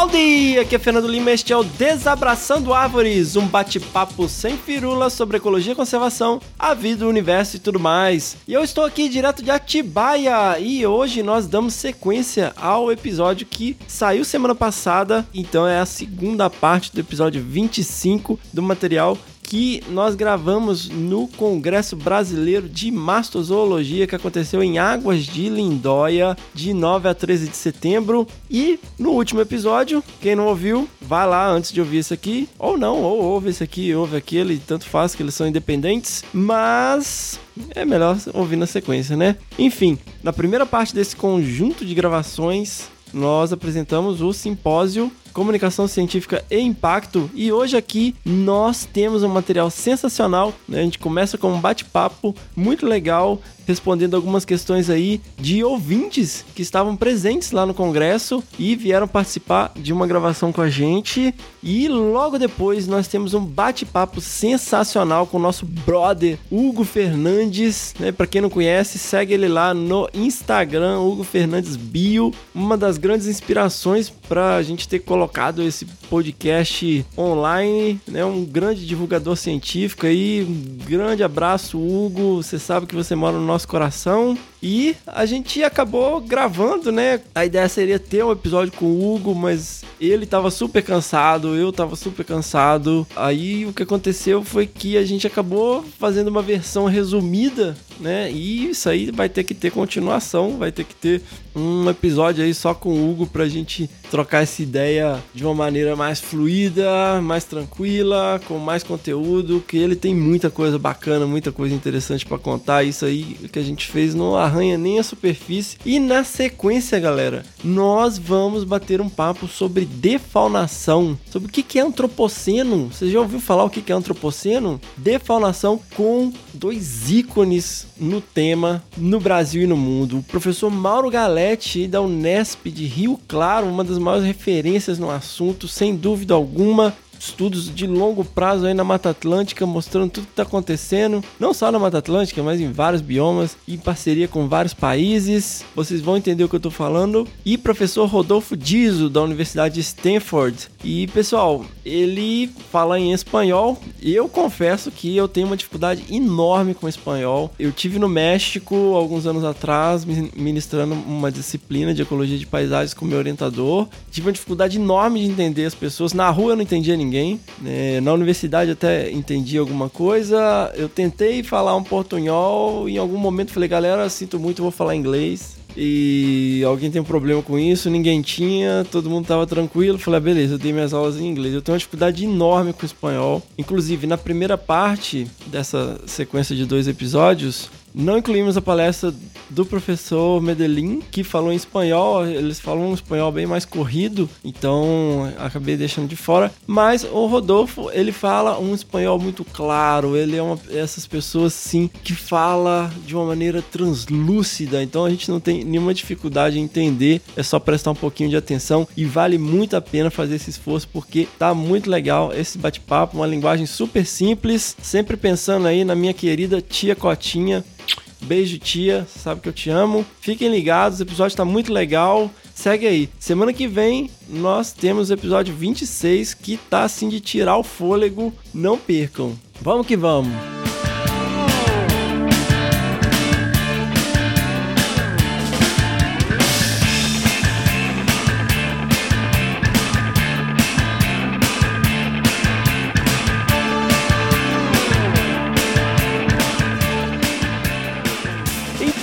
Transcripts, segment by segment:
Howdy! Aqui é Fernando Lima este é o Desabraçando Árvores, um bate-papo sem firula sobre ecologia, conservação, a vida, o universo e tudo mais. E eu estou aqui direto de Atibaia e hoje nós damos sequência ao episódio que saiu semana passada, então é a segunda parte do episódio 25 do material que nós gravamos no Congresso Brasileiro de Mastozoologia que aconteceu em Águas de Lindóia de 9 a 13 de setembro. E no último episódio, quem não ouviu, vai lá antes de ouvir esse aqui, ou não, ou ouve esse aqui, ouve aquele, tanto faz que eles são independentes, mas é melhor ouvir na sequência, né? Enfim, na primeira parte desse conjunto de gravações, nós apresentamos o simpósio Comunicação Científica e Impacto. E hoje aqui nós temos um material sensacional. Né? A gente começa com um bate-papo muito legal, respondendo algumas questões aí de ouvintes que estavam presentes lá no congresso e vieram participar de uma gravação com a gente. E logo depois nós temos um bate-papo sensacional com o nosso brother Hugo Fernandes. Né? Para quem não conhece, segue ele lá no Instagram, Hugo Fernandes Bio. Uma das grandes inspirações para a gente ter colocado esse podcast online, né? Um grande divulgador científico aí, um grande abraço, Hugo. Você sabe que você mora no nosso coração. E a gente acabou gravando, né? A ideia seria ter um episódio com o Hugo, mas ele tava super cansado, eu tava super cansado. Aí o que aconteceu foi que a gente acabou fazendo uma versão resumida, né? E isso aí vai ter que ter continuação, vai ter que ter um episódio aí só com o Hugo pra gente trocar essa ideia de uma maneira mais fluida, mais tranquila, com mais conteúdo, que ele tem muita coisa bacana, muita coisa interessante para contar. Isso aí que a gente fez não arranha nem a superfície. E na sequência, galera, nós vamos bater um papo sobre defaunação, sobre o que é antropoceno. Você já ouviu falar o que é antropoceno? Defaunação com dois ícones no tema no Brasil e no mundo. O professor Mauro Galete da Unesp de Rio Claro, uma das maiores referências no assunto, sem dúvida alguma estudos de longo prazo aí na Mata Atlântica, mostrando tudo que está acontecendo, não só na Mata Atlântica, mas em vários biomas, em parceria com vários países. Vocês vão entender o que eu estou falando. E professor Rodolfo Dizo, da Universidade de Stanford. E pessoal, ele fala em espanhol. Eu confesso que eu tenho uma dificuldade enorme com espanhol. Eu tive no México alguns anos atrás, ministrando uma disciplina de ecologia de paisagens com meu orientador. Tive uma dificuldade enorme de entender as pessoas. Na rua eu não entendia ninguém ninguém. É, na universidade até entendi alguma coisa. Eu tentei falar um portunhol em algum momento falei, galera, sinto muito, vou falar inglês. E alguém tem um problema com isso, ninguém tinha, todo mundo tava tranquilo. Falei, ah, beleza, eu dei minhas aulas em inglês. Eu tenho uma dificuldade enorme com o espanhol. Inclusive, na primeira parte dessa sequência de dois episódios, não incluímos a palestra do professor Medellín, que falou em espanhol. Eles falam um espanhol bem mais corrido, então acabei deixando de fora. Mas o Rodolfo, ele fala um espanhol muito claro. Ele é uma essas pessoas sim que fala de uma maneira translúcida. Então a gente não tem nenhuma dificuldade em entender. É só prestar um pouquinho de atenção e vale muito a pena fazer esse esforço porque tá muito legal esse bate-papo, uma linguagem super simples, sempre pensando aí na minha querida tia Cotinha Beijo, tia. Sabe que eu te amo. Fiquem ligados, o episódio tá muito legal. Segue aí. Semana que vem nós temos o episódio 26 que tá assim de tirar o fôlego. Não percam. Vamos que vamos.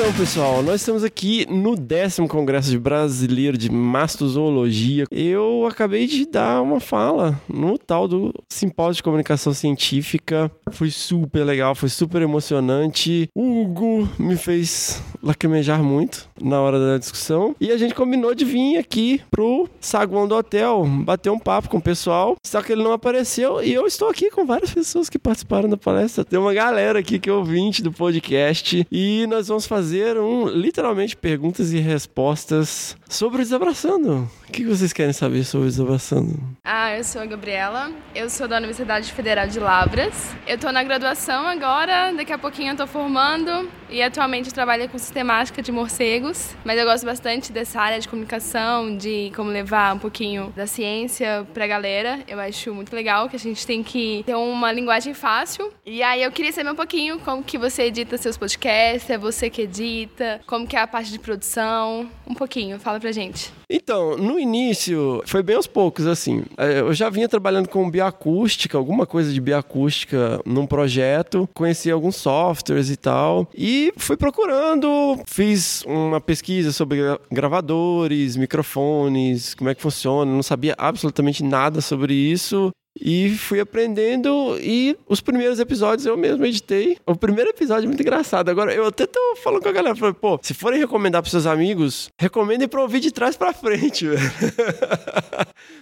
Então, pessoal, nós estamos aqui no décimo Congresso de Brasileiro de Mastozoologia. Eu acabei de dar uma fala no tal do Simpósio de Comunicação Científica. Foi super legal, foi super emocionante. O Hugo me fez lacrimejar muito. na hora da discussão. E a gente combinou de vir aqui pro saguão do hotel, bater um papo com o pessoal. Só que ele não apareceu e eu estou aqui com várias pessoas que participaram da palestra. Tem uma galera aqui que é ouvinte do podcast e nós vamos fazer um literalmente perguntas e respostas sobre o Desabraçando. O que vocês querem saber sobre o Desabraçando? Ah, eu sou a Gabriela, eu sou da Universidade Federal de Lavras. Eu tô na graduação agora, daqui a pouquinho eu tô formando e atualmente trabalho com sistemática de morcegos, mas eu gosto bastante dessa área de comunicação, de como levar um pouquinho da ciência pra galera. Eu acho muito legal que a gente tem que ter uma linguagem fácil. E aí eu queria saber um pouquinho como que você edita seus podcasts, é você que edita, como que é a parte de produção, um pouquinho, fala pra gente. Então, no início, foi bem aos poucos, assim. É, eu já vinha trabalhando com bioacústica, alguma coisa de bioacústica num projeto, conheci alguns softwares e tal, e fui procurando, fiz uma pesquisa sobre gravadores, microfones, como é que funciona, não sabia absolutamente nada sobre isso. E fui aprendendo e os primeiros episódios eu mesmo editei. O primeiro episódio é muito engraçado. Agora, eu até tô falando com a galera, falei, pô, se forem recomendar pros seus amigos, recomendem pra ouvir de trás pra frente, velho.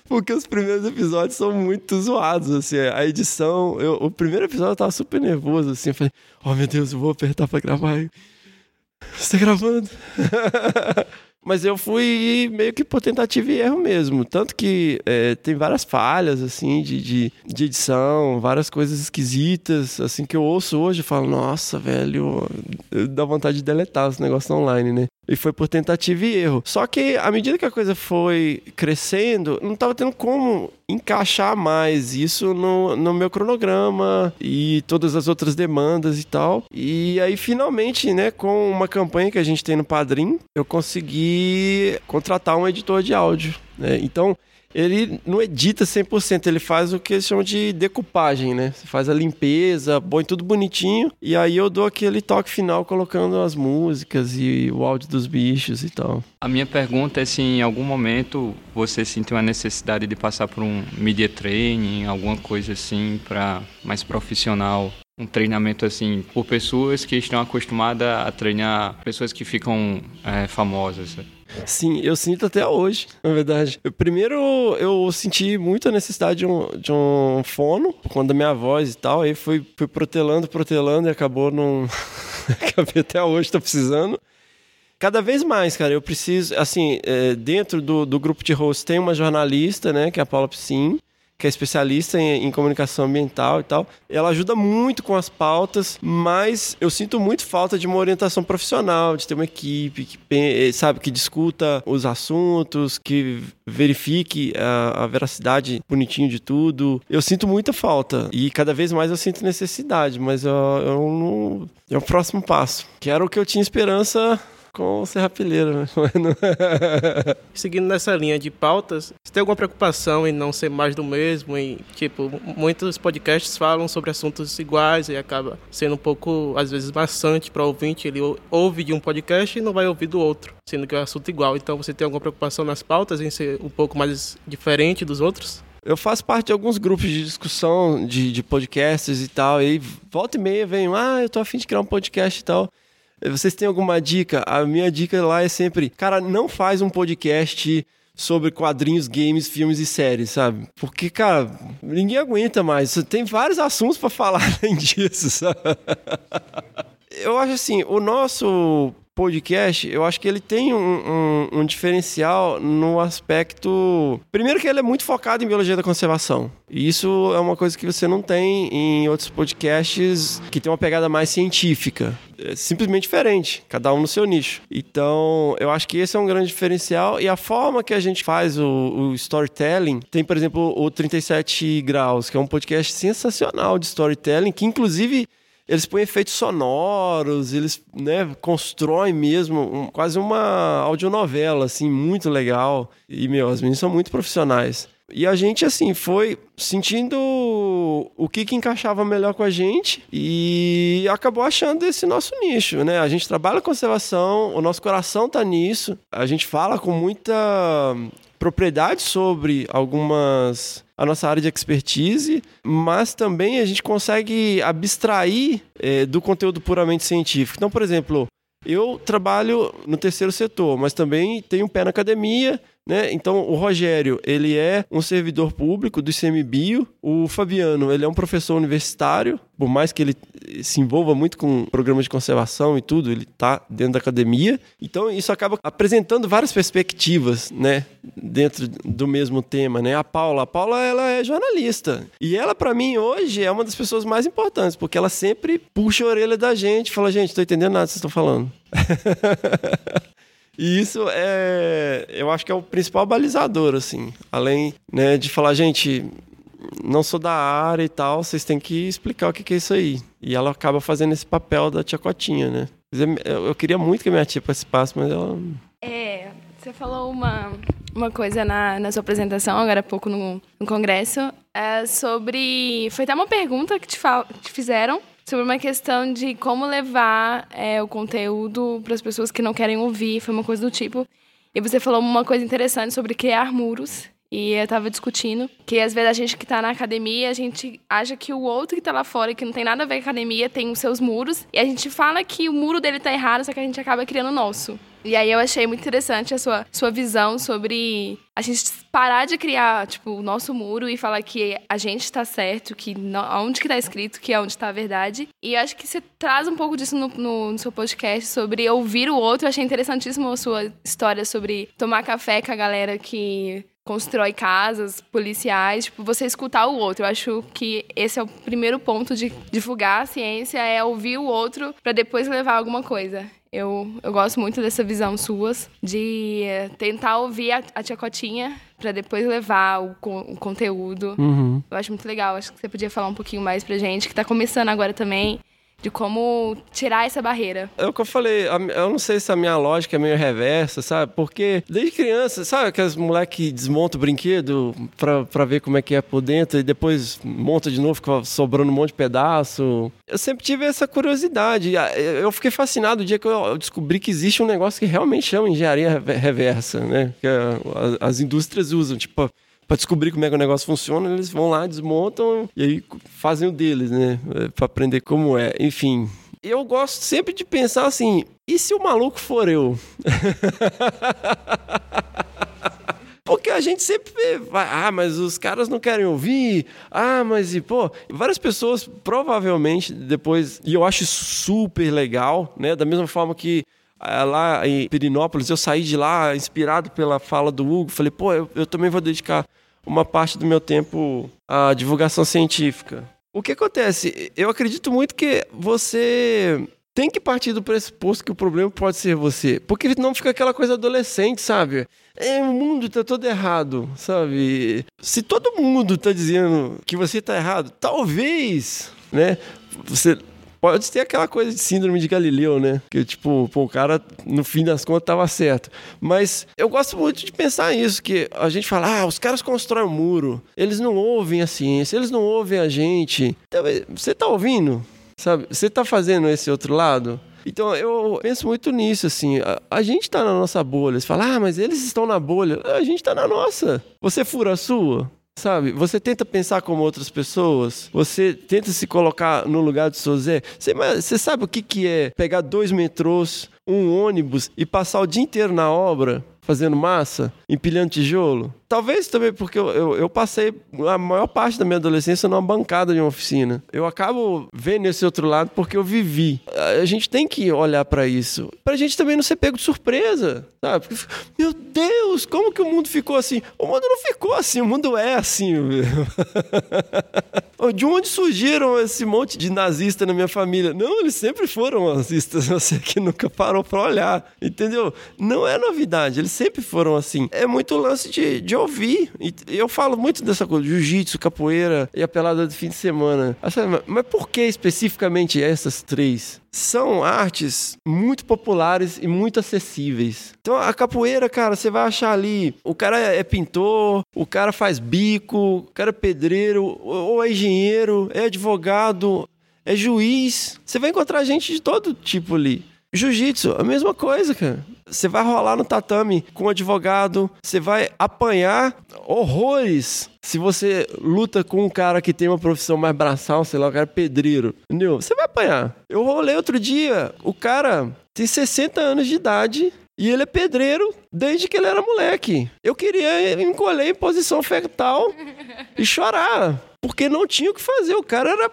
Porque os primeiros episódios são muito zoados, assim. A edição, eu, o primeiro episódio eu tava super nervoso, assim. Eu falei, oh meu Deus, eu vou apertar pra gravar. Você tá gravando? Mas eu fui meio que por tentativa e erro mesmo. Tanto que é, tem várias falhas, assim, de, de, de, edição, várias coisas esquisitas, assim, que eu ouço hoje e falo, nossa, velho, dá vontade de deletar os negócios online, né? E foi por tentativa e erro. Só que à medida que a coisa foi crescendo, não estava tendo como encaixar mais isso no, no meu cronograma e todas as outras demandas e tal. E aí, finalmente, né, com uma campanha que a gente tem no Padrim, eu consegui contratar um editor de áudio. Né? Então, ele não edita 100%, ele faz o que eles chamam de decupagem, né? Você faz a limpeza, põe tudo bonitinho, e aí eu dou aquele toque final colocando as músicas e o áudio dos bichos e tal. A minha pergunta é se em algum momento você sentiu a necessidade de passar por um media training, alguma coisa assim, para mais profissional um treinamento assim por pessoas que estão acostumadas a treinar pessoas que ficam é, famosas. Sim, eu sinto até hoje, na verdade. Eu, primeiro, eu senti muito a necessidade de um, de um fono, quando a minha voz e tal, aí fui, fui protelando, protelando e acabou não. Acabei até hoje, tô precisando. Cada vez mais, cara, eu preciso, assim, é, dentro do, do grupo de host tem uma jornalista, né, que é a Paula Piscin, que é especialista em, em, comunicação ambiental e tal. Ela ajuda muito com as pautas, mas eu sinto muito falta de uma orientação profissional, de ter uma equipe que, eh, sabe, que discuta os assuntos, que verifique a, a veracidade bonitinho de tudo. Eu sinto muita falta e cada vez mais eu sinto necessidade, mas eu, eu não. É o próximo passo. Que era o que eu tinha esperança com o Serrapilheiro, né? Seguindo nessa linha de pautas, você tem alguma preocupação em não ser mais do mesmo? Em, tipo, muitos podcasts falam sobre assuntos iguais e acaba sendo um pouco, às vezes, maçante para o ouvinte. Ele ouve de um podcast e não vai ouvir do outro, sendo que é um assunto igual. Então, você tem alguma preocupação nas pautas em ser um pouco mais diferente dos outros? Eu faço parte de alguns grupos de discussão de, de podcasts e tal, e volta e meia vem, ah, eu tô afim de criar um podcast e tal. Vocês têm alguma dica? A minha dica lá é sempre, cara, não faz um podcast sobre quadrinhos, games, filmes e séries, sabe? Porque, cara, ninguém aguenta mais. Tem vários assuntos para falar além disso, sabe? Eu acho assim, o nosso podcast, eu acho que ele tem um, um, um, diferencial no aspecto. Primeiro, que ele é muito focado em biologia da conservação. E isso é uma coisa que você não tem em outros podcasts que tem uma pegada mais científica. É simplesmente diferente, cada um no seu nicho. Então, eu acho que esse é um grande diferencial. E a forma que a gente faz o, o storytelling, tem, por exemplo, o 37 Graus, que é um podcast sensacional de storytelling, que inclusive eles põem efeitos sonoros, eles né, constroem mesmo um, quase uma audionovela, assim, muito legal. E, meu, as meninas são muito profissionais. E a gente, assim, foi sentindo o que, que encaixava melhor com a gente e acabou achando esse nosso nicho, né? A gente trabalha conservação, o nosso coração tá nisso, a gente fala com muita propriedade sobre algumas a nossa área de expertise, mas também a gente consegue abstrair é, do conteúdo puramente científico. Então, por exemplo, eu trabalho no terceiro setor, mas também tenho um pé na academia, né? Então, o Rogério, ele é um servidor público do ICMBio. O Fabiano, ele é um professor universitário. Por mais que ele se envolva muito com programas de conservação e tudo, ele está dentro da academia. Então, isso acaba apresentando várias perspectivas, né? Dentro do mesmo tema, né? A Paula, a Paula, ela é jornalista. E ela, para mim, hoje, é uma das pessoas mais importantes, porque ela sempre puxa a orelha da gente, fala, gente, estou entendendo nada que vocês estão falando. E isso é, eu acho que é o principal balizador, assim. Além né, de falar, gente, não sou da área e tal, vocês têm que explicar o que é isso aí. E ela acaba fazendo esse papel da tia Cotinha, né? Eu queria muito que a minha tia participasse, mas ela. É, você falou uma, uma coisa na, na sua apresentação, agora há pouco no, no congresso, é sobre. Foi até uma pergunta que te, fal, te fizeram sobre uma questão de como levar é, o conteúdo para as pessoas que não querem ouvir, foi uma coisa do tipo. E você falou uma coisa interessante sobre criar muros. E eu tava discutindo que às vezes a gente que tá na academia, a gente acha que o outro que tá lá fora, que não tem nada a ver com a academia, tem os seus muros. E a gente fala que o muro dele tá errado, só que a gente acaba criando o nosso. E aí eu achei muito interessante a sua, sua visão sobre a gente parar de criar, tipo, o nosso muro e falar que a gente está certo, que não, onde que tá escrito, que é onde está a verdade. E acho que você traz um pouco disso no, no, no, seu podcast sobre ouvir o outro. Eu achei interessantíssimo a sua história sobre tomar café com a galera que constrói casas policiais, tipo, você escutar o outro. Eu acho que esse é o primeiro ponto de divulgar a ciência, é ouvir o outro para depois levar alguma coisa. Eu, eu gosto muito dessa visão suas, de tentar ouvir a, a tia Cotinha para depois levar o, o conteúdo. Uhum. Eu acho muito legal. Acho que você podia falar um pouquinho mais pra gente, que tá começando agora também de como tirar essa barreira. É o que eu falei, eu não sei se a minha lógica é meio reversa, sabe? Porque desde criança, sabe aqueles moleques que desmontam o brinquedo pra, pra ver como é que é por dentro e depois monta de novo, fica sobrando um monte de pedaço. Eu sempre tive essa curiosidade. Eu fiquei fascinado o dia que eu descobri que existe um negócio que realmente chama engenharia reversa, né? Que as indústrias usam, tipo para descobrir como é que o negócio funciona, eles vão lá, desmontam e aí fazem o deles, né? É, para aprender como é. Enfim, eu gosto sempre de pensar assim: e se o maluco for eu? Porque a gente sempre vai, ah, mas os caras não querem ouvir, ah, mas e pô, várias pessoas provavelmente depois, e eu acho super legal, né? Da mesma forma que lá em Pirinópolis, eu saí de lá inspirado pela fala do Hugo. Falei, pô, eu, eu também vou dedicar uma parte do meu tempo à divulgação científica. O que acontece? Eu acredito muito que você tem que partir do pressuposto que o problema pode ser você. Porque não fica aquela coisa adolescente, sabe? É, o mundo tá todo errado, sabe? Se todo mundo tá dizendo que você tá errado, talvez, né? Você Pode ter aquela coisa de síndrome de Galileu, né? Que, tipo, pô, o cara, no fim das contas, tava certo. Mas eu gosto muito de pensar nisso, que a gente fala, ah, os caras constroem um muro, eles não ouvem a ciência, eles não ouvem a gente. Então, você tá ouvindo? Sabe? Você tá fazendo esse outro lado? Então eu penso muito nisso, assim. A, a gente tá na nossa bolha. Você fala, ah, mas eles estão na bolha. A gente tá na nossa. Você fura a sua? Sabe, você tenta pensar como outras pessoas, você tenta se colocar no lugar de Sozé. Você, você sabe o que, que é pegar dois metrôs, um ônibus e passar o dia inteiro na obra fazendo massa, empilhando tijolo? Talvez também porque eu, eu, eu, passei a maior parte da minha adolescência numa bancada de uma oficina. Eu acabo vendo esse outro lado porque eu vivi. A gente tem que olhar para isso. Pra gente também não ser pego de surpresa, sabe? Porque, meu Deus, como que o mundo ficou assim? O mundo não ficou assim, o mundo é assim. de onde surgiram esse monte de nazistas na minha família? Não, eles sempre foram nazistas, você que nunca parou pra olhar, entendeu? Não é novidade, eles sempre foram assim. É muito lance de, de ouvir. E eu falo muito dessa coisa, jiu-jitsu, capoeira e a pelada de fim de semana. Mas por que especificamente essas três? São artes muito populares e muito acessíveis. Então a capoeira, cara, você vai achar ali, o cara é pintor, o cara faz bico, o cara é pedreiro, ou é engenheiro, é advogado, é juiz. Você vai encontrar gente de todo tipo ali. Jiu-jitsu, a mesma coisa, cara. Você vai rolar no tatame com um advogado, você vai apanhar horrores se você luta com um cara que tem uma profissão mais braçal, sei lá, o cara é pedreiro, entendeu? Você vai apanhar. Eu rolei outro dia, o cara tem 60 anos de idade e ele é pedreiro desde que ele era moleque. Eu queria encolher em posição fetal e chorar, porque não tinha o que fazer. O cara era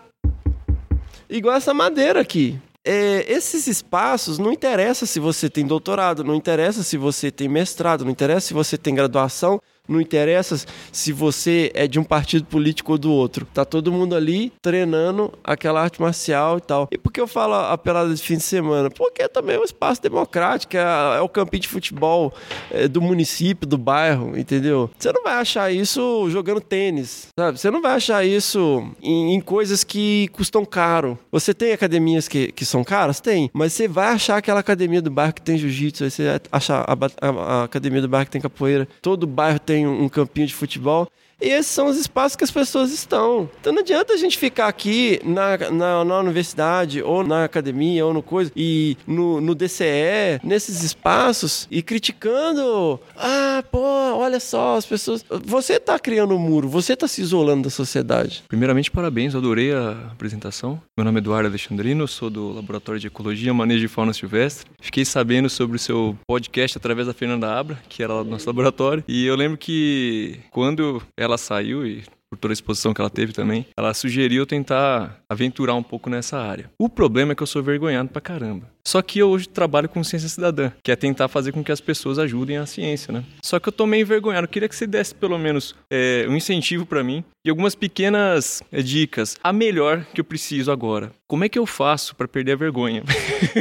igual essa madeira aqui. É, esses espaços não interessa se você tem doutorado, não interessa se você tem mestrado, não interessa se você tem graduação, não interessa se você é de um partido político ou do outro. Tá todo mundo ali treinando aquela arte marcial e tal. E por que eu falo a pelada de fim de semana? Porque também é um espaço democrático, é, é o campinho de futebol é, do município, do bairro, entendeu? Você não vai achar isso jogando tênis, sabe? Você não vai achar isso em, em coisas que custam caro. Você tem academias que, que são caras? Tem. Mas você vai achar aquela academia do bairro que tem jiu-jitsu, você vai achar a, a, a academia do bairro que tem capoeira. Todo bairro tem tem um campinho de futebol. E esses são os espaços que as pessoas estão. Então não adianta a gente ficar aqui na, na, na universidade, ou na academia, ou no coisa, e no, no DCE, nesses espaços, e criticando. Ah, pô, olha só, as pessoas. Você está criando um muro, você está se isolando da sociedade. Primeiramente, parabéns, adorei a apresentação. Meu nome é Eduardo Alexandrino, sou do Laboratório de Ecologia, Manejo de Fauna Silvestre. Fiquei sabendo sobre o seu podcast através da Fernanda Abra, que era lá do nosso laboratório, e eu lembro que quando ela ela saiu e por toda a exposição que ela teve também, ela sugeriu tentar aventurar um pouco nessa área. O problema é que eu sou vergonhado pra caramba. Só que eu hoje trabalho com ciência cidadã, que é tentar fazer com que as pessoas ajudem a ciência, né? Só que eu tô meio envergonhado. Eu queria que você desse pelo menos é, um incentivo para mim e algumas pequenas é, dicas. A melhor que eu preciso agora. Como é que eu faço para perder a vergonha?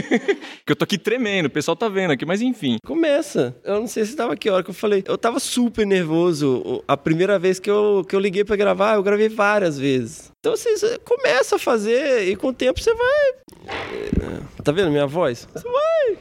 que eu tô aqui tremendo, o pessoal tá vendo aqui, mas enfim. Começa. Eu não sei se tava aqui a hora que eu falei. Eu tava super nervoso. A primeira vez que eu, que eu liguei para gravar, eu gravei várias vezes. Então você começa a fazer e com o tempo você vai. Tá vendo minha voz? Você vai!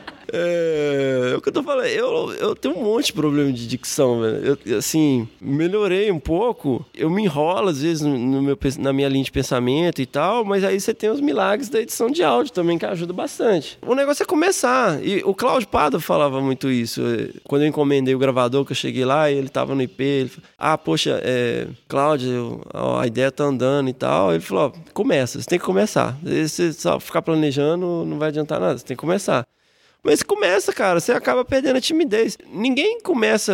É, é, o que eu tô falando, eu, eu tenho um monte de problema de dicção, velho. Eu, assim, melhorei um pouco. Eu me enrolo, às vezes, no meu, na minha linha de pensamento e tal, mas aí você tem os milagres da edição de áudio também, que ajuda bastante. O negócio é começar. E o Cláudio Pado falava muito isso. É, quando eu encomendei o gravador, que eu cheguei lá e ele tava no IP, ele falou, ah, poxa, é, Cláudio, a ideia tá andando e tal. Ele falou, começa, você tem que começar. Se você só ficar planejando, não vai adiantar nada, você tem que começar. Mas começa, cara, você acaba perdendo a timidez. Ninguém começa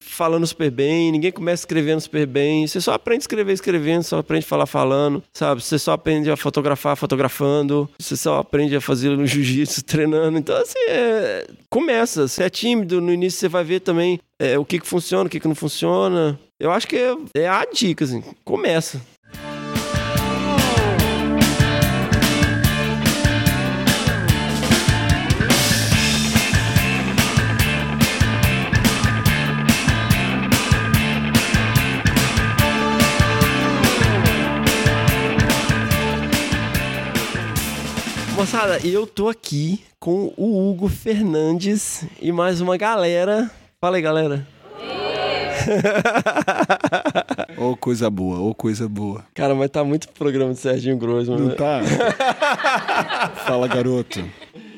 falando super bem, ninguém começa escrevendo super bem. Você só aprende a escrever escrevendo, só aprende a falar falando, sabe? Você só aprende a fotografar fotografando, você só aprende a fazer no jiu-jitsu treinando. Então, assim, é... começa. Se é tímido, no início você vai ver também é, o que, que funciona, o que, que não funciona. Eu acho que é, é a dica, assim. Começa. Moçada, eu tô aqui com o Hugo Fernandes e mais uma galera. Fala aí, galera. Ô, oh, coisa boa, ô, oh, coisa boa. Cara, mas tá muito programa de Serginho Grosso, mano. Não tá? Fala, garoto.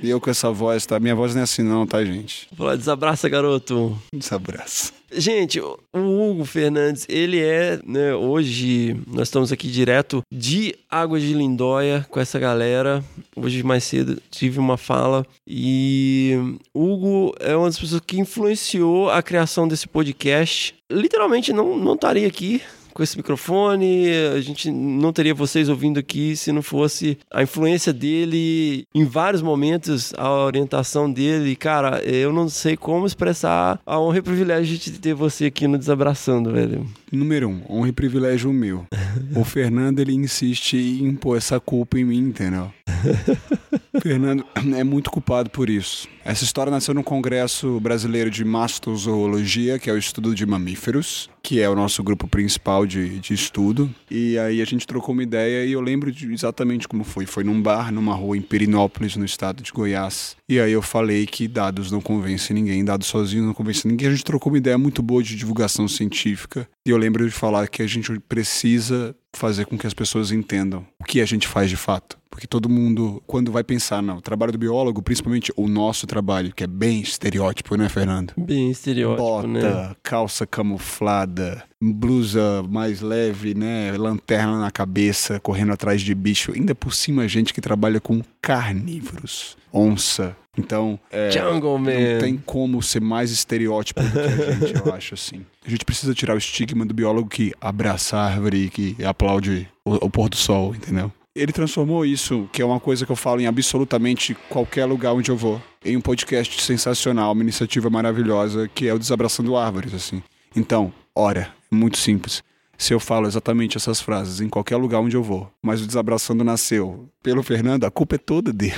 E eu com essa voz, tá? Minha voz não é assim não, tá, gente? Vou falar, desabraça, garoto. Desabraça. Gente, o Hugo Fernandes, ele é, né, hoje nós estamos aqui direto de Águas de Lindóia com essa galera. Hoje mais cedo tive uma fala e Hugo é uma das pessoas que influenciou a criação desse podcast. Literalmente não, não estaria aqui com esse microfone, a gente não teria vocês ouvindo aqui se não fosse a influência dele em vários momentos, a orientação dele. Cara, eu não sei como expressar a honra e privilégio de ter você aqui no Desabraçando, velho. Número um, honra e privilégio meu. o Fernando, ele insiste em impor essa culpa em mim, entendeu? Fernando é muito culpado por isso. Essa história nasceu no Congresso Brasileiro de Mastozoologia, que é o estudo de mamíferos. que é o nosso grupo principal de, de estudo. E aí a gente trocou uma ideia e eu lembro de exatamente como foi. Foi num bar, numa rua em Perinópolis, no estado de Goiás. E aí eu falei que dados não convencem ninguém, dados sozinhos não convencem ninguém. A gente trocou uma ideia muito boa de divulgação científica. E eu lembro de falar que a gente precisa fazer com que as pessoas entendam o que a gente faz de fato. Porque todo mundo, quando vai pensar no trabalho do biólogo, principalmente o nosso trabalho, que é bem estereótipo, né, Fernando? Bem estereótipo, Bota, né? calça camuflada, blusa mais leve, né? Lanterna na cabeça, correndo atrás de bicho. Ainda por cima, gente que trabalha com carnívoros. Onça. Então, é, Jungle Man. não tem como ser mais estereótipo do que a gente, eu acho, assim. A gente precisa tirar o estigma do biólogo que abraça a árvore e que aplaude o, o pôr do sol, entendeu? Ele transformou isso, que é uma coisa que eu falo em absolutamente qualquer lugar onde eu vou, em um podcast sensacional, uma iniciativa maravilhosa, que é o Desabraçando Árvores, assim. Então, ora, é muito simples. Se eu falo exatamente essas frases em qualquer lugar onde eu vou, mas o Desabraçando nasceu pelo Fernando, a culpa é toda dele.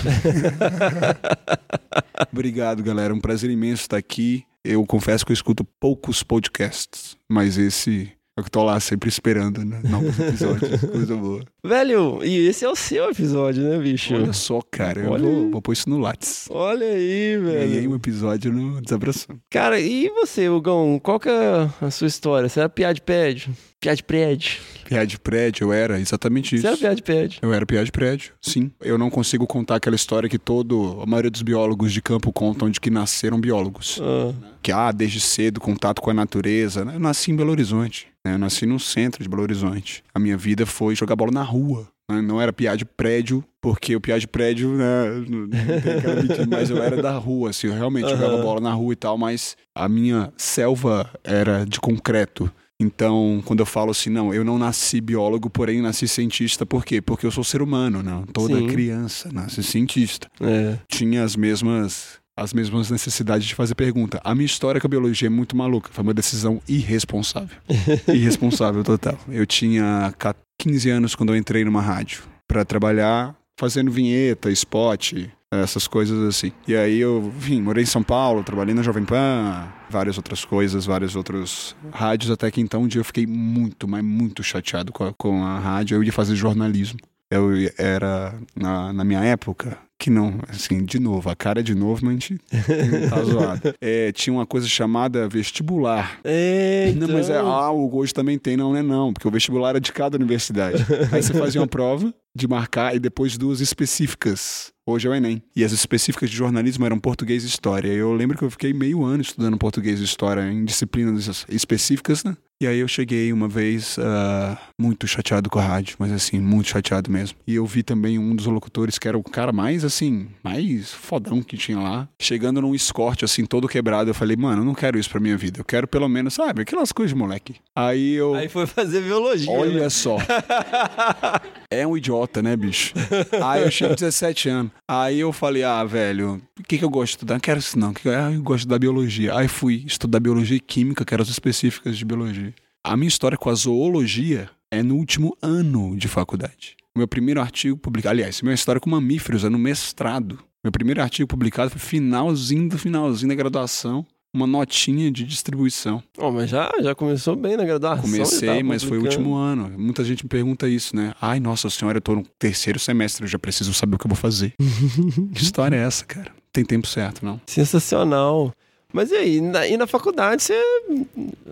Obrigado, galera. Um prazer imenso estar aqui. Eu confesso que eu escuto poucos podcasts, mas esse é o que tô lá sempre esperando, né? Novos episódios, coisa boa. Velho, e esse é o seu episódio, né, bicho? Olha só, cara, eu Olha vou, vou pôr isso no Lattes. Olha aí, velho. Ganhei um episódio no Desabraçando. Cara, e você, Hugão? Qual que é a sua história? Você era piá de prédio? Piá de prédio? Piá de prédio, eu era exatamente isso. Você era piá de prédio? Eu era piá de prédio, sim. Eu não consigo contar aquela história que todo, a maioria dos biólogos de campo contam de que nasceram biólogos. Ah, Que, ah, desde cedo, contato com a natureza. né? Eu nasci em Belo Horizonte. né? Eu nasci no centro de Belo Horizonte. A minha vida foi jogar bola na rua. né? Não era piá de prédio, porque o piá de prédio, né, não tem aquela mas eu era da rua, assim, eu realmente jogava Aham. bola na rua e tal, mas a minha selva era de concreto. Então, quando eu falo assim, não, eu não nasci biólogo, porém nasci cientista, por quê? Porque eu sou ser humano, não. Toda Sim. criança nasce cientista. é. Tinha as mesmas as mesmas necessidades de fazer pergunta. A minha história com a biologia é muito maluca. Foi uma decisão irresponsável. irresponsável total. Eu tinha ca- 15 anos quando eu entrei numa rádio para trabalhar fazendo vinheta, spot, essas coisas assim. E aí eu, enfim, morei em São Paulo, trabalhei na Jovem Pan, várias outras coisas, vários outros rádios, até que então um dia eu fiquei muito, mas muito chateado com a, com a rádio. Eu ia fazer jornalismo. Eu era, na, na minha época, que não, assim, de novo, a cara é de novo, mas a gente tá zoado. É, tinha uma coisa chamada vestibular. É, então... Não, mas é, ah, o hoje também tem, não, não é não, porque o vestibular é de cada universidade. Aí você fazia uma prova de marcar e depois duas específicas. Hoje é o Enem. E as específicas de jornalismo eram português e história. Eu lembro que eu fiquei meio ano estudando português e história em disciplinas específicas, né? E aí eu cheguei uma vez ah, muito chateado com a rádio, mas assim, muito chateado mesmo. E eu vi também um dos locutores que era o cara mais assim, mais fodão que tinha lá, chegando num escorte assim, todo quebrado. Eu falei, mano, eu não quero isso pra minha vida. Eu quero pelo menos, sabe, aquelas coisas de moleque. Aí eu. Aí foi fazer biologia. Olha né? só. É um idiota, né, bicho? Aí eu tinha 17 anos. Aí eu falei, ah, velho, o que, que eu gosto de estudar? Não quero isso, não. Que- Ah, eu gosto da biologia. Aí fui estudar biologia e química, que eram as específicas de biologia. A minha história com a zoologia é no último ano de faculdade. Meu primeiro artigo publicado. Aliás, minha história com mamíferos é no mestrado. Meu primeiro artigo publicado foi finalzinho do finalzinho da graduação. Uma notinha de distribuição. Ó, mas já, já começou bem na graduação. Comecei, mas foi o último ano. Muita gente me pergunta isso, né? Ai, nossa senhora, eu tô no terceiro semestre, eu já preciso saber o que eu vou fazer. que história é essa, cara? Tem tempo certo, não? Sensacional. Mas e aí, na, e na faculdade você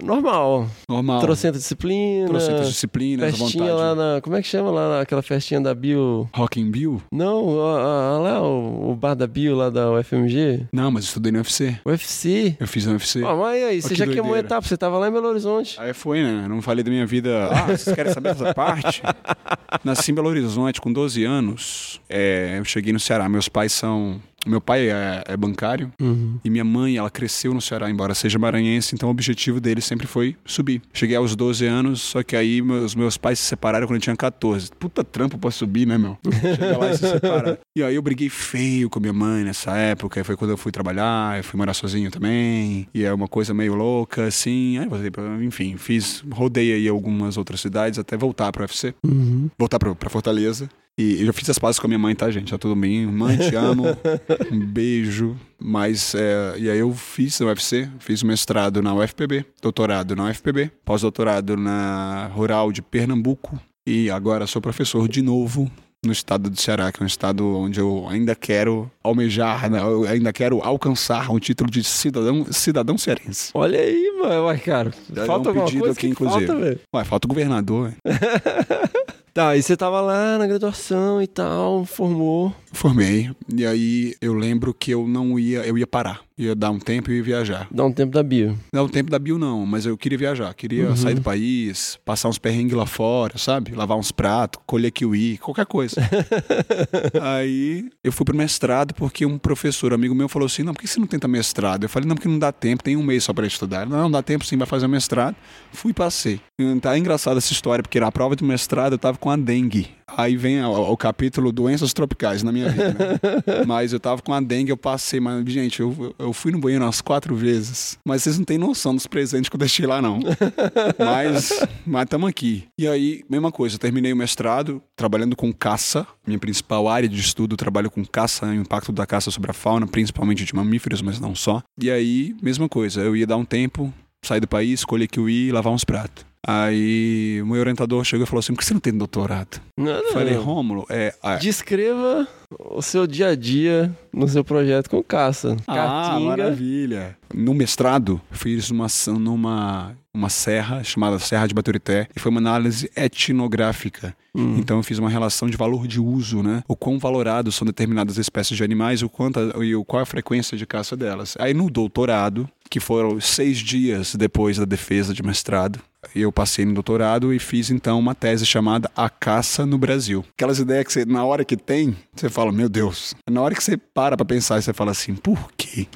normal. Normal. Trocenta disciplina. Trocentas disciplinas, à festinha vontade. lá na. Como é que chama lá naquela festinha da Bio? Rock in Bill? Não, a- a- lá o, o bar da Bio lá da UFMG. Não, mas eu estudei no UFC. UFC. Eu fiz no UFC. Ah, mas e aí, Ó, você que já queimou doideira. etapa, você tava lá em Belo Horizonte. Aí foi, né? Não falei da minha vida. Ah, vocês querem saber dessa parte? Nasci em Belo Horizonte com 12 anos. É, eu cheguei no Ceará. Meus pais são. Meu pai é, é bancário Uhum. e minha mãe, ela cresceu no Ceará, embora seja maranhense, então o objetivo dele sempre foi subir. Cheguei aos 12 anos, só que aí meus, meus pais se separaram quando eu tinha 14. Puta trampo pra subir, né, meu? Chega lá e se separa. E aí eu briguei feio com minha mãe nessa época, foi quando eu fui trabalhar, eu fui morar sozinho também, e é uma coisa meio louca, assim. Aí voltei pra, enfim, fiz, rodei aí algumas outras cidades até voltar pro UFC, Uhum. voltar pra, pra Fortaleza. E eu já fiz as pazes com a minha mãe, tá, gente? Tá tudo bem. Mãe, te amo. um beijo. Mas, é, e aí eu fiz no UFC, fiz mestrado na UFPB, doutorado na UFPB, pós-doutorado na Rural de Pernambuco. E agora sou professor de novo no estado do Ceará, que é um estado onde eu ainda quero almejar, né? eu ainda quero alcançar o título de cidadão, cidadão cearense. Olha aí, mano, Ué, cara. Falta é um alguma pedido coisa aqui, que inclusive. falta. Ué, falta o governador. Tá, e você tava lá na graduação e tal, formou. Formei. E aí eu lembro que eu não ia, eu ia parar. Ia dar um tempo e ia viajar. Dá um tempo da bio. Não, o tempo da Bio não, mas eu queria viajar. Queria Uhum. sair do país, passar uns perrengues lá fora, sabe? Lavar uns pratos, colher kiwi, qualquer coisa. Aí eu fui pro mestrado porque um professor, amigo meu, falou assim: não, por que você não tenta mestrado? Eu falei: não, porque não dá tempo, tem um mês só pra estudar. Não, não dá tempo sim, vai fazer mestrado. Fui e passei. Tá engraçada essa história, porque na prova do mestrado eu tava com a dengue. Aí vem o, o capítulo doenças tropicais na minha vida, né? Mas eu tava com a dengue, eu passei, mas, gente, eu, eu fui no banheiro umas quatro vezes. Mas vocês não têm noção dos presentes que eu deixei lá, não. mas mas estamos aqui. E aí, mesma coisa, eu terminei o mestrado trabalhando com caça. Minha principal área de estudo, trabalho com caça, o impacto da caça sobre a fauna, principalmente de mamíferos, mas não só. E aí, mesma coisa, eu ia dar um tempo, sair do país, escolher que eu ia e lavar uns pratos. Aí o meu orientador chegou e falou assim: por que você não tem doutorado? Não, não. Falei, Rômulo, é. ah, Descreva o seu dia a dia no seu projeto com caça. Ah, Caatinga. maravilha. No mestrado, fiz uma, ação numa uma serra chamada Serra de Baturité e foi uma análise etnográfica. Hum. Então eu fiz uma relação de valor de uso, né? O quão valorados são determinadas espécies de animais o quanto a- e o, qual a frequência de caça delas. Aí no doutorado, que foram seis dias depois da defesa de mestrado, eu passei no doutorado e fiz então uma tese chamada A Caça no Brasil. Aquelas ideias que você, na hora que tem, você fala, meu Deus. Na hora que você para pra pensar, você fala assim, por quê?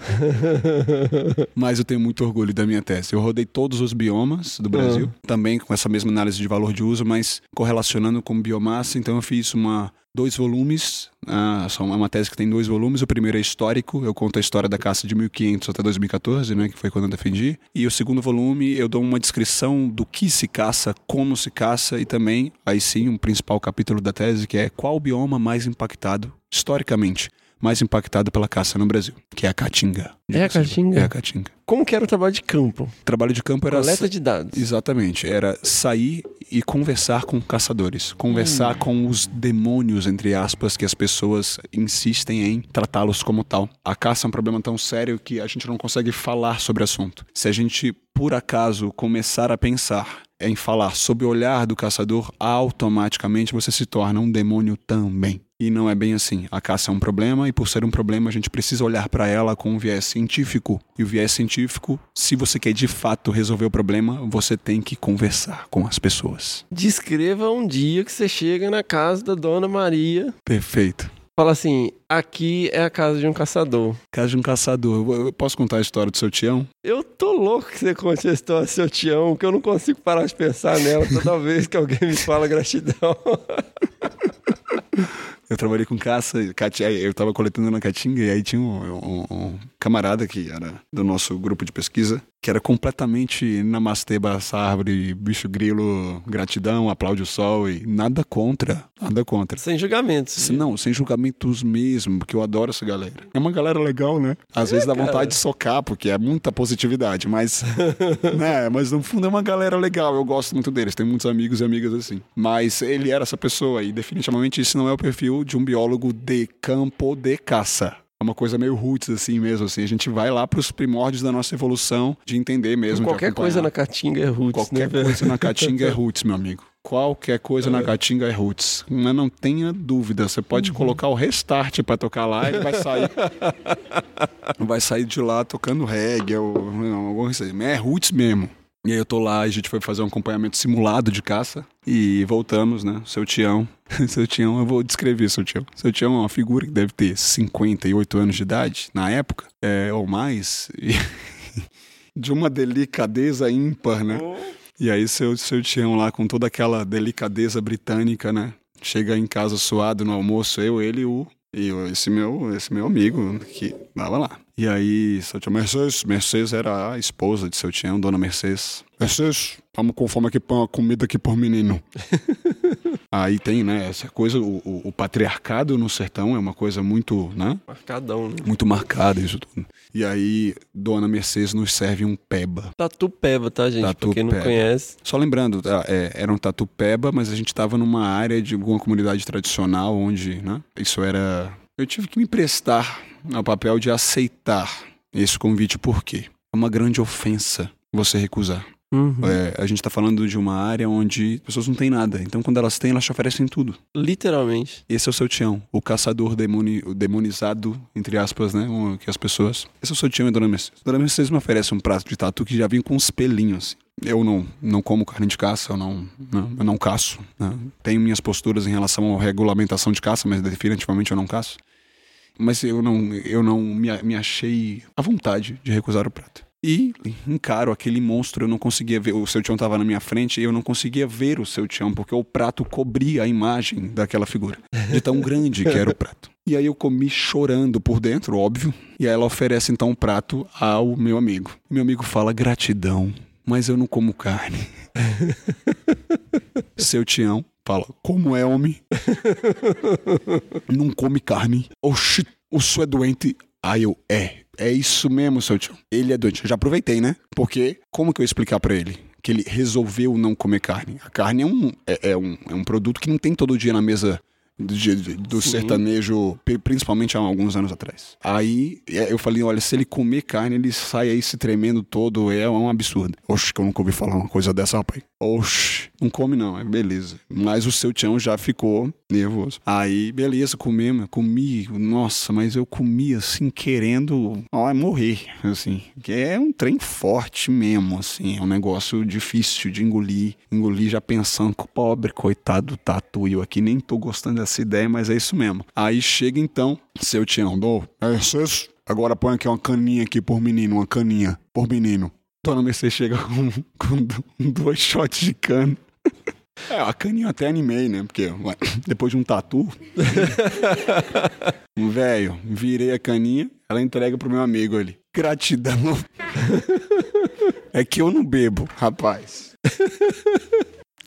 Mas eu tenho muito orgulho da minha tese. Eu rodei todos os biomas do Brasil, também com essa mesma análise de valor de uso, mas correlacionando com biomassa. Então eu fiz uma dois volumes, é uma tese que tem dois volumes. O primeiro é histórico, eu conto a história da caça de 1500 até 2014, né, que foi quando eu defendi. E o segundo volume eu dou uma descrição do que se caça, como se caça e também, aí sim, um principal capítulo da tese que é qual bioma mais impactado historicamente, mais impactado pela caça no Brasil, que é a caatinga. É a caatinga? É a caatinga. Como que era o trabalho de campo? O trabalho de campo era Coleta de dados. Exatamente, era sair e conversar com caçadores, conversar com os demônios, entre aspas, que as pessoas insistem em tratá-los como tal. A caça é um problema tão sério que a gente não consegue falar sobre o assunto. Se a gente, por acaso, começar a pensar em falar sob o olhar do caçador, automaticamente você se torna um demônio também. E não é bem assim. A caça é um problema e por ser um problema a gente precisa olhar para ela com um viés científico. E o viés científico, se você quer de fato resolver o problema, você tem que conversar com as pessoas. Descreva um dia que você chega na casa da Dona Maria. Perfeito. Fala assim, aqui é a casa de um caçador. Casa de um caçador. Eu- posso contar a história do seu tião? Eu tô louco que você conte a história do seu tião, que eu não consigo parar de pensar nela toda vez que alguém me fala gratidão. Eu trabalhei com caça, eu tava coletando na Caatinga e aí tinha um, um- um camarada que era do nosso grupo de pesquisa, que era completamente namastê, essa árvore, bicho grilo, gratidão, aplaude o sol e nada contra, nada contra. Sem julgamentos. Não, sem julgamentos mesmo, porque eu adoro essa galera. É uma galera legal, né? Às vezes dá cara. vontade de socar, porque é muita positividade, mas. né, mas no fundo é uma galera legal, eu gosto muito deles, tenho muitos amigos e amigas assim. Mas ele era essa pessoa e definitivamente isso não é o perfil de um biólogo de campo de caça. É uma coisa meio roots, assim mesmo, assim. A gente vai lá pros primórdios da nossa evolução, de entender mesmo. Qualquer coisa na caatinga é roots, Qualquer né? coisa na caatinga é roots, meu amigo. Qualquer coisa na caatinga é roots. Mas não tenha dúvida. Você pode Uhum. colocar o restart pra tocar lá, ele vai sair. vai sair de lá tocando reggae ou não, alguma coisa assim. Mas é roots mesmo. E aí eu tô lá, a gente foi fazer um acompanhamento simulado de caça e voltamos, né? Seu Tião. Seu Tião, eu vou descrever seu Tião. Seu Tião é uma figura que deve ter 58 anos de idade, na época, é, ou mais. E de uma delicadeza ímpar, né? E aí seu, seu Tião lá com toda aquela delicadeza britânica, né? Chega em casa suado no almoço, eu, ele e o e esse meu, esse meu amigo que tava lá. E aí, seu tio Mercedes, Mercedes era a esposa de seu Tião, dona Mercedes. Mercedes, estamos com fome aqui pra uma comida aqui por menino. Aí tem, né, essa coisa, o, o- o patriarcado no sertão é uma coisa muito, né? Marcadão, né? Muito marcada isso tudo. E aí, Dona Mercedes nos serve um peba. Tatu Peba, tá, gente? Tatu pra quem não conhece. Só lembrando, tá, é, era um tatu peba, mas a gente tava numa área de alguma comunidade tradicional onde, né? Isso era. Eu tive que me prestar ao papel de aceitar esse convite, por quê? É uma grande ofensa você recusar. Uhum. É, a gente tá falando de uma área onde as pessoas não têm nada. Então, quando elas têm, elas te oferecem tudo. Literalmente. Esse é o seu Tião, o caçador demoni, o demonizado, entre aspas, né? o- Que as pessoas. Esse é o seu Tião e Dona Mercedes. Dona Mercedes me oferece um prato de tatu que já vem com uns pelinhos. assim. Eu não, não como carne de caça, eu não, não, eu não caço. né? Tenho minhas posturas em relação à regulamentação de caça, mas definitivamente eu não caço. Mas eu não, eu não me, me achei à vontade de recusar o prato. E encaro aquele monstro, eu não conseguia ver. O seu Tião estava na minha frente e eu não conseguia ver o seu Tião, porque o prato cobria a imagem daquela figura. De tão grande que era o prato. E aí eu comi chorando por dentro, óbvio. E aí ela oferece então o prato ao meu amigo. Meu amigo fala gratidão, mas eu não como carne. seu Tião fala, como é homem? não come carne. Oxi, o senhor é doente. Aí eu, é, é isso mesmo, seu tio. Ele é doente. Eu já aproveitei, né? Porque, como que eu ia explicar pra ele? Que ele resolveu não comer carne. A carne é um, é, é um, é um produto que não tem todo dia na mesa do, do sertanejo, pri- principalmente há alguns anos atrás. Aí é, eu falei, olha, se ele comer carne, ele sai aí se tremendo todo, é um absurdo. Oxe, que eu nunca ouvi falar uma coisa dessa, rapaz. Oxe, não come não, é beleza. Mas o seu tião já ficou nervoso. Aí, beleza, comemos, comi, nossa, mas eu comi assim, querendo, ó, morrer, assim. Que é um trem forte mesmo, assim, é um negócio difícil de engolir. Engolir já pensando, pobre, coitado do tatu, eu aqui nem tô gostando dessa ideia, mas é isso mesmo. Aí chega então, seu tião, dou, é isso? Agora põe aqui uma caninha aqui por menino, uma caninha por menino. Dona Mercedes chega com, com do- dois shots de cana. É, a caninha eu até animei, né? Porque ué, depois de um tatu. um velho, virei a caninha, ela entrega pro meu amigo ali. Gratidão. É que eu não bebo, rapaz.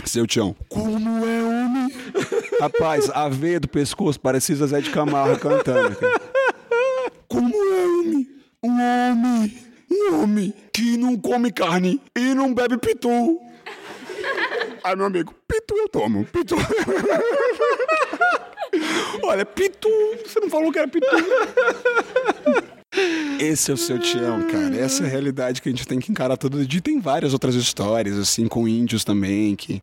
Seu Tião. Como é homem? Rapaz, a veia do pescoço parecia Zé de Camargo cantando. cara. Como é homem? Um homem. Um homem que não come carne e não bebe pitu. Aí meu amigo, pitu eu tomo, pitu. Olha, pitu, você não falou que era pitu. Esse é o seu Tião, cara. Essa é a realidade que a gente tem que encarar todo dia. Tem várias outras histórias, assim, com índios também, que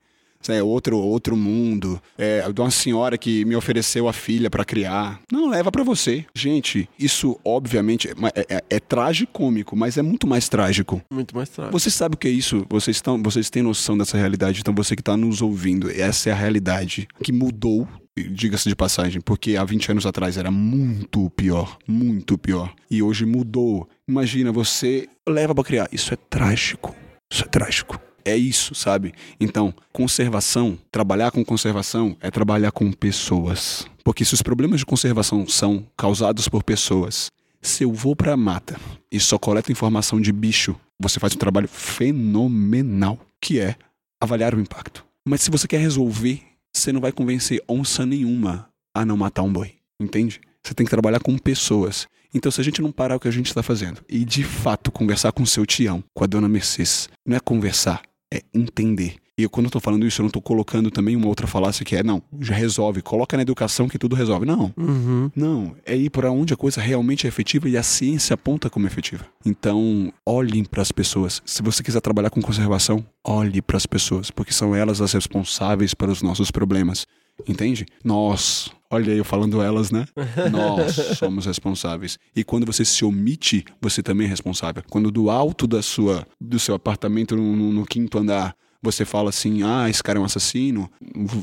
é outro, outro mundo. É, de uma senhora que me ofereceu a filha pra criar. Não, leva pra você. Gente, isso obviamente é, é, é tragicômico, mas é muito mais trágico. Muito mais trágico. Você sabe o que é isso? Vocês, estão, vocês têm noção dessa realidade? Então você que está nos ouvindo, essa é a realidade que mudou, diga-se de passagem, porque há 20 anos atrás era muito pior, muito pior. E hoje mudou. Imagina, você leva para criar. Isso é trágico. Isso é trágico. É isso, sabe? Então, conservação, trabalhar com conservação é trabalhar com pessoas. Porque se os problemas de conservação são causados por pessoas, se eu vou pra mata e só coleto informação de bicho, você faz um trabalho fenomenal, que é avaliar o impacto. Mas se você quer resolver, você não vai convencer onça nenhuma a não matar um boi, entende? Você tem que trabalhar com pessoas. Então, se a gente não parar o que a gente está fazendo e de fato conversar com seu tião, com a dona Mercedes, não é conversar, é entender. E eu, quando eu tô falando isso, eu não tô colocando também uma outra falácia que é, não, já resolve, coloca na educação que tudo resolve. Não. Uhum. Não, é ir para onde a coisa realmente é efetiva e a ciência aponta como efetiva. Então, olhem para as pessoas. Se você quiser trabalhar com conservação, olhe para as pessoas, porque são elas as responsáveis pelos nossos problemas. Entende? Nós, olha aí eu falando elas, né? Nós somos responsáveis. E quando você se omite, você também é responsável. Quando do alto da sua, do seu apartamento no, no- no quinto andar, você fala assim, ah, esse cara é um assassino,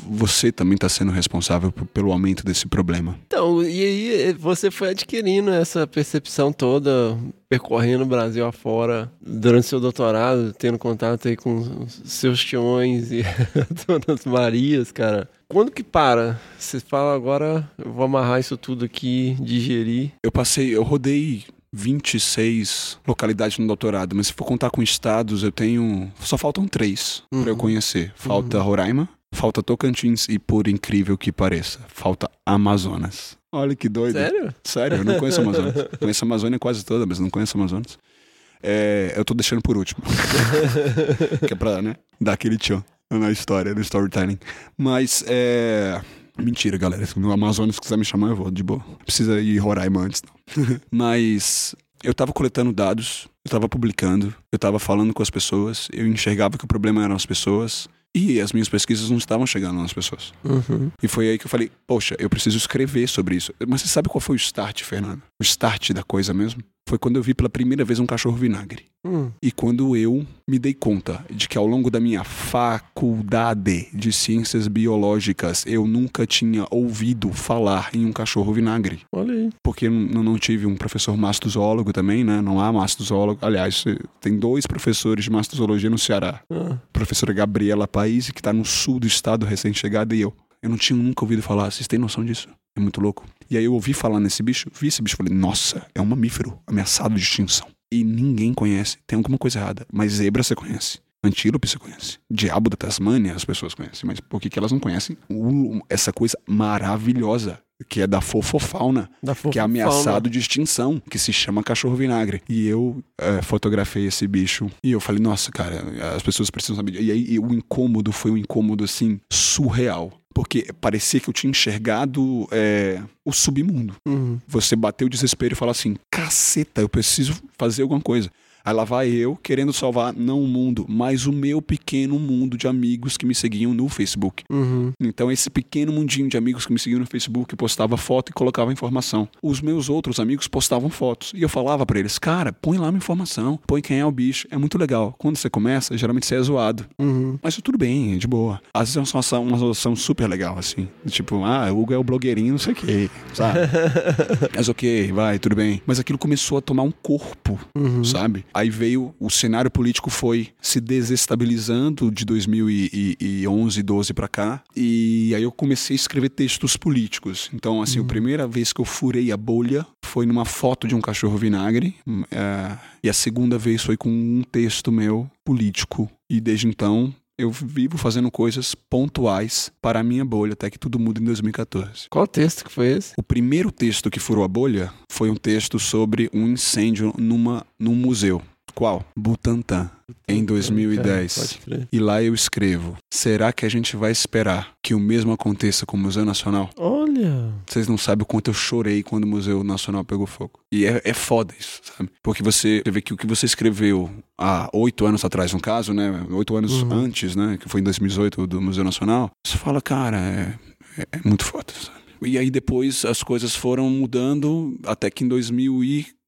você também está sendo responsável pelo aumento desse problema. Então, e aí você foi adquirindo essa percepção toda, percorrendo o Brasil afora, durante seu doutorado, tendo contato aí com seus tiões e Donas Marias, cara. Quando que para? Você fala agora, eu vou amarrar isso tudo aqui, digerir. Eu passei, eu rodei 26 localidades no doutorado, mas se for contar com estados, eu tenho. Só faltam três pra eu conhecer. Falta Roraima, falta Tocantins e, por incrível que pareça, falta Amazonas. Olha que doido. Sério? Sério, eu não conheço Amazonas. conheço a Amazônia quase toda, mas não conheço Amazonas. É, eu tô deixando por último. que é pra, né, dar aquele tchan na história, no storytelling. Mas, é... Mentira, galera. Se no Amazonas quiser me chamar, eu vou, de boa. Precisa ir Roraima antes, não. Mas eu tava coletando dados, eu tava publicando, eu tava falando com as pessoas, eu enxergava que o problema eram as pessoas. E as minhas pesquisas não estavam chegando nas pessoas. Uhum. E foi aí que eu falei, poxa, eu preciso escrever sobre isso. Mas você sabe qual foi o start, Fernando? O start da coisa mesmo? Foi quando eu vi pela primeira vez um cachorro vinagre. Hum. E quando eu me dei conta de que ao longo da minha faculdade de ciências biológicas eu nunca tinha ouvido falar em um cachorro vinagre. Olha aí. Porque eu não não tive um professor mastozoólogo também, né? Não há mastozoólogo. Aliás, tem dois professores de mastozoologia no Ceará. Ah. Professora Gabriela País, que está no sul do estado, recém-chegada, e eu. Eu não tinha nunca ouvido falar. Vocês têm noção disso? É muito louco. E aí eu ouvi falar nesse bicho, vi esse bicho e falei, nossa, é um mamífero ameaçado de extinção. E ninguém conhece. Tem alguma coisa errada. Mas zebra você conhece. Antílope você conhece. Diabo da Tasmânia as pessoas conhecem. Mas por que, que elas não conhecem o- essa coisa maravilhosa que é da fofofauna, Da que é ameaçado de extinção, que se chama cachorro vinagre. E eu eh, fotografei esse bicho e eu falei, nossa, cara, as pessoas precisam saber. E aí e o incômodo foi um incômodo assim surreal. Porque parecia que eu tinha enxergado eh, o submundo. Uhum. Você bateu o desespero e fala assim: caceta, eu preciso fazer alguma coisa. Aí lá vai eu querendo salvar não o mundo, mas o meu pequeno mundo de amigos que me seguiam no Facebook. Uhum. Então, esse pequeno mundinho de amigos que me seguiam no Facebook postava foto e colocava informação. Os meus outros amigos postavam fotos. E eu falava pra eles, cara, põe lá uma informação, põe quem é o bicho. É muito legal. Quando você começa, geralmente você é zoado. Uhum. Mas tudo bem, é de boa. Às vezes é uma ação, uma ação super legal, assim. Tipo, ah, o Hugo é o blogueirinho, não sei o quê, sabe? Mas ok, vai, tudo bem. Mas aquilo começou a tomar um corpo, sabe? Aí veio, o cenário político foi se desestabilizando de 2011, 12 pra cá. E aí eu comecei a escrever textos políticos. Então, assim, a primeira vez que eu furei a bolha foi numa foto de um cachorro vinagre. é, e a segunda vez foi com um texto meu político. E desde então eu vivo fazendo coisas pontuais para a minha bolha, até que tudo muda em 2014. Qual texto que foi esse? O primeiro texto que furou a bolha foi um texto sobre um incêndio numa, num museu. Qual? Butantan, em 2010. Pode crer. E lá eu escrevo: será que a gente vai esperar que o mesmo aconteça com o Museu Nacional? Olha. Vocês não sabem o quanto eu chorei quando o Museu Nacional pegou fogo. E é, é foda isso, sabe? Porque você você vê que o que você escreveu há oito anos atrás, no caso, né? Oito anos antes, né? Que foi em 2018 do Museu Nacional. Você fala, cara, é, é, é muito foda, sabe? E aí depois as coisas foram mudando até que em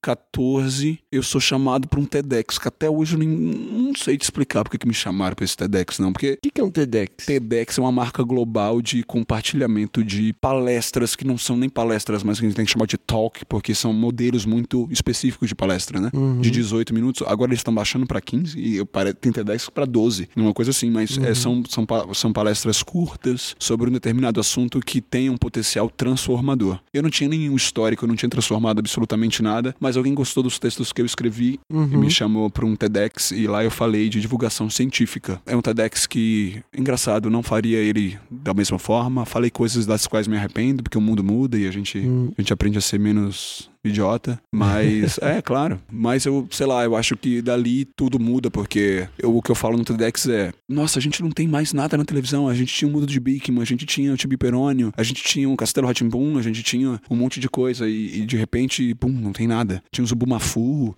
2014 eu sou chamado para um TEDx, que até hoje eu nem, não sei te explicar porque que me chamaram para esse TEDx, não. Porque O que, que é um TEDx? TEDx é uma marca global de compartilhamento de palestras que não são nem palestras, mas que a gente tem que chamar de talk, porque são modelos muito específicos de palestra, né? De 18 minutos. Agora eles estão baixando para 15 e eu pare- tem TEDx para 12, uma coisa assim, mas é, são, são, pa- são palestras curtas sobre um determinado assunto que tem um potencial transformador. Eu não tinha nenhum histórico, eu não tinha transformado absolutamente nada, mas alguém gostou dos textos que eu escrevi e me chamou para um TEDx e lá eu falei de divulgação científica. É um TEDx que, engraçado, não faria ele da mesma forma. Falei coisas das quais me arrependo, porque o mundo muda e a gente, a gente aprende a ser menos idiota. Mas, é, claro. Mas eu, sei lá, eu acho que dali tudo muda, porque eu- o que eu falo no TEDx é: nossa, a gente não tem mais nada na televisão. A gente tinha o Mundo de Bikman, a gente tinha o Tibi Perônio, a gente tinha o Castelo Ratimbum, a gente tinha um monte de coisa. E, e de repente, pum, não tem nada. Tinha o Zubumafu.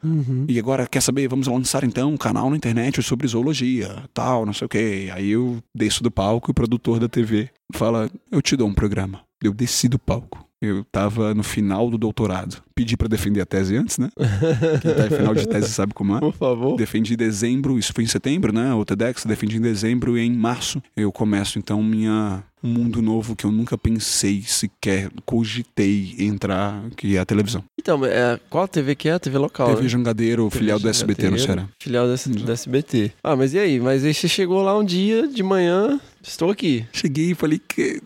E agora, quer saber? Vamos lançar então um canal na internet sobre zoologia, tal, não sei o quê. Aí eu desço do palco e o produtor da TV fala: Eu te dou um programa. Eu desci do palco. Eu tava no final do doutorado. Pedi pra defender a tese antes, né? Quem tá em final de tese sabe como é. Por favor. Defendi em dezembro, isso foi em setembro, né? O TEDx, defendi em dezembro e em março eu começo então minha um mundo novo que eu nunca pensei, sequer cogitei entrar, que é a televisão. Então, é, qual TV que é? A TV local, TV né? Jangadeiro, filial do SBT no Jangadeiro, Ceará. Filial do, S- do SBT. Ah, mas e aí? Mas aí você chegou lá um dia de manhã, estou aqui. Cheguei e falei que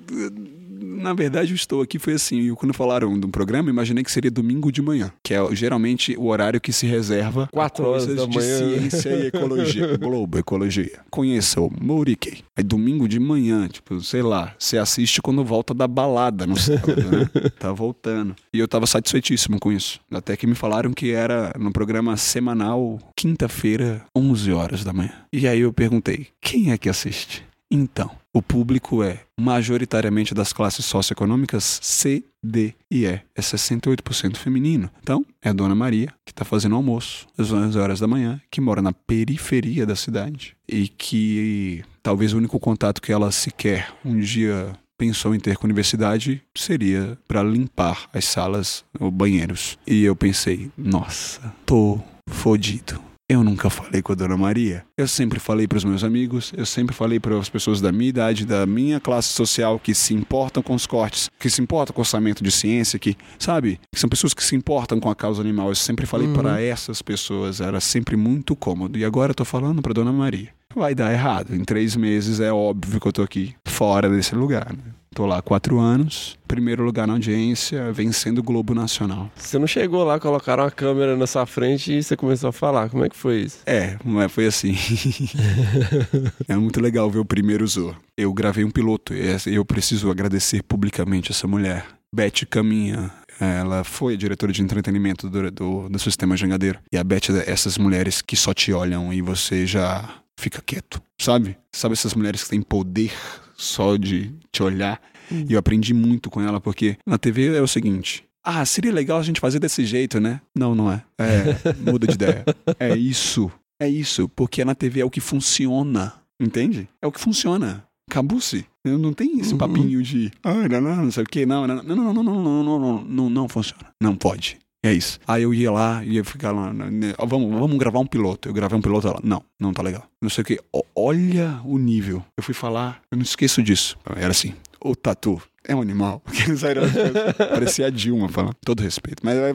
na verdade, eu estou aqui foi assim. eu, Quando falaram do programa, eu imaginei que seria domingo de manhã, que é geralmente o horário que se reserva Quatro horas coisas da de manhã. ciência e ecologia. Globo, ecologia. Conheça o Mouriquei. Aí domingo de manhã, tipo, sei lá, você assiste quando volta da balada no sábado, né? Tá voltando. E eu tava satisfeitíssimo com isso. Até que me falaram que era no programa semanal, quinta-feira, 11 horas da manhã. E aí eu perguntei, quem é que assiste? Então, o público é majoritariamente das classes socioeconômicas C, D e E. É 68% feminino. Então, é a Dona Maria, que está fazendo almoço às 11 horas da manhã, que mora na periferia da cidade e que talvez o único contato que ela sequer um dia pensou em ter com a universidade seria para limpar as salas ou banheiros. E eu pensei, nossa, tô fodido. Eu nunca falei com a Dona Maria. Eu sempre falei para os meus amigos, eu sempre falei para as pessoas da minha idade, da minha classe social que se importam com os cortes, que se importam com o orçamento de ciência, que, sabe, que são pessoas que se importam com a causa animal. Eu sempre falei para essas pessoas, era sempre muito cômodo. E agora eu tô falando para Dona Maria. Vai dar errado. Em três meses é óbvio que eu tô aqui fora desse lugar. Né? Tô lá há quatro anos, primeiro lugar na audiência, vencendo o Globo Nacional. Você não chegou lá, colocaram uma câmera na sua frente e você começou a falar. Como é que foi isso? É, mas foi assim. é muito legal ver o primeiro Zo. Eu gravei um piloto e eu preciso agradecer publicamente essa mulher. Beth Caminha. Ela foi a diretora de entretenimento do, do, do Sistema Jangadeiro. E a Beth é dessas mulheres que só te olham e você já fica quieto, sabe? Sabe essas mulheres que têm poder só de te olhar? E eu aprendi muito com ela, porque na TV é o seguinte. Ah, seria legal a gente fazer desse jeito, né? Não, não é. É, muda de ideia. É isso. É isso. Porque na TV é o que funciona. Entende? É o que funciona. Acabou-se. Não tem esse papinho de. Ah, não, não, não sei o quê. Não, não, não, não, não, não, não, não, não, não, não, não funciona. Não pode. É isso. Aí eu ia lá, ia ficar lá. né, ó, Vamos, vamos gravar um piloto. Eu gravei um piloto ela. Não, não tá legal. Não sei o quê. Ó, Olha o nível. Eu fui falar, eu não esqueço disso. Era assim. O tatu é um animal. Parecia a Dilma falando. Todo respeito. Mas vai.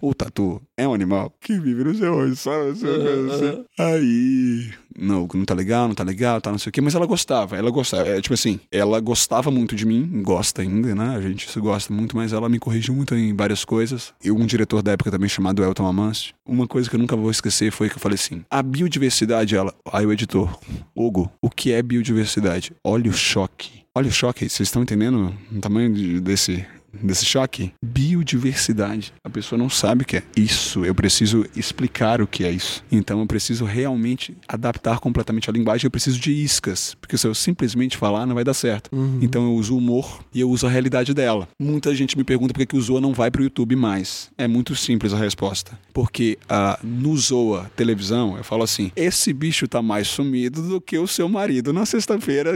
O tatu é um animal que vive no seu olho. Sabe? Assim. Aí. Não, não tá legal, não tá legal, tá não sei o quê. Mas ela gostava, ela gostava. É, tipo assim, ela gostava muito de mim, gosta ainda, né? A gente se gosta muito, mas ela me corrigiu muito em várias coisas. E um diretor da época também chamado Elton Amâncio. Uma coisa que eu nunca vou esquecer foi que eu falei assim: a biodiversidade, ela. Aí o editor, Hugo, o que é biodiversidade? Olha o choque. Olha o choque, vocês estão entendendo o tamanho de- desse, desse choque? Biodiversidade. A pessoa não sabe o que é isso. Eu preciso explicar o que é isso. Então eu preciso realmente adaptar completamente a linguagem. Eu preciso de iscas. Porque se eu simplesmente falar, não vai dar certo. Então eu uso o humor e eu uso a realidade dela. Muita gente me pergunta por que que o Zoa não vai pro YouTube mais. É muito simples a resposta. Porque ah, no Zoa televisão, eu falo assim: esse bicho tá mais sumido do que o seu marido na sexta-feira.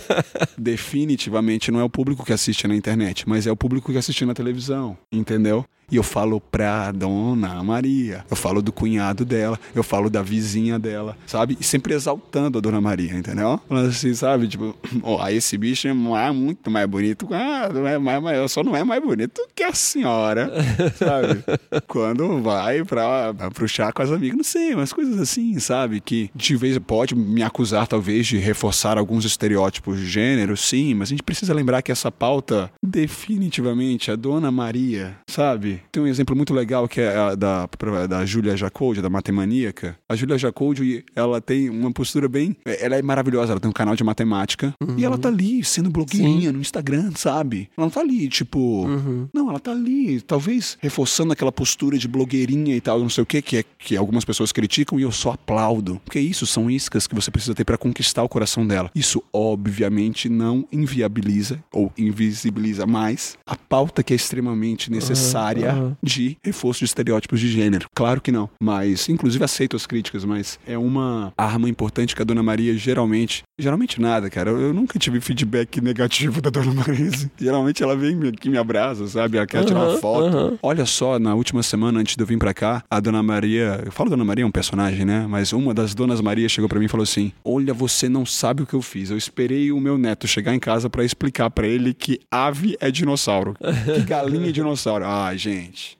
Definitivamente não é o público que assiste na internet, mas é o público que assiste na televisão, entendeu? E eu falo pra dona Maria, eu falo do cunhado dela, eu falo da vizinha dela, sabe? E sempre exaltando a dona Maria, entendeu? Falando assim, sabe? Tipo, ó, esse bicho é mais- muito mais bonito, ah, não é mais, só não é mais bonito que a senhora, sabe? Quando vai pra, pro chá com as amigas, não sei, umas coisas assim, sabe? Que de vez pode me acusar, talvez, de reforçar alguns estereótipos de gênero, sim, mas a gente precisa lembrar que essa pauta, definitivamente, a dona Maria, sabe? Tem um exemplo muito legal que é a da, da Júlia Jacoldi, da Matemaníaca. A Júlia Jacoldi, ela tem uma postura bem. Ela é maravilhosa, ela tem um canal de matemática e ela tá ali sendo blogueirinha no Instagram, sabe? Ela não tá ali, tipo. Não, ela tá ali, talvez reforçando aquela postura de blogueirinha e tal, não sei o que, que é que algumas pessoas criticam e eu só aplaudo. Porque isso são iscas que você precisa ter pra conquistar o coração dela. Isso, obviamente, não inviabiliza ou invisibiliza mais a pauta que é extremamente necessária de reforço de estereótipos de gênero. Claro que não. Mas, inclusive, aceito as críticas, mas é uma arma importante que a Dona Maria geralmente. Geralmente nada, cara. Eu, eu nunca tive feedback negativo da Dona Maria. Geralmente ela vem aqui me abraça, sabe? Ela quer tirar uma foto. Olha só, na última semana, antes de eu vir pra cá, a Dona Maria. Eu falo Dona Maria é um personagem, né? Mas uma das Donas Maria chegou pra mim e falou assim: Olha, você não sabe o que eu fiz. Eu esperei o meu neto chegar em casa pra explicar pra ele que ave é dinossauro. Que galinha é dinossauro. Ai, gente.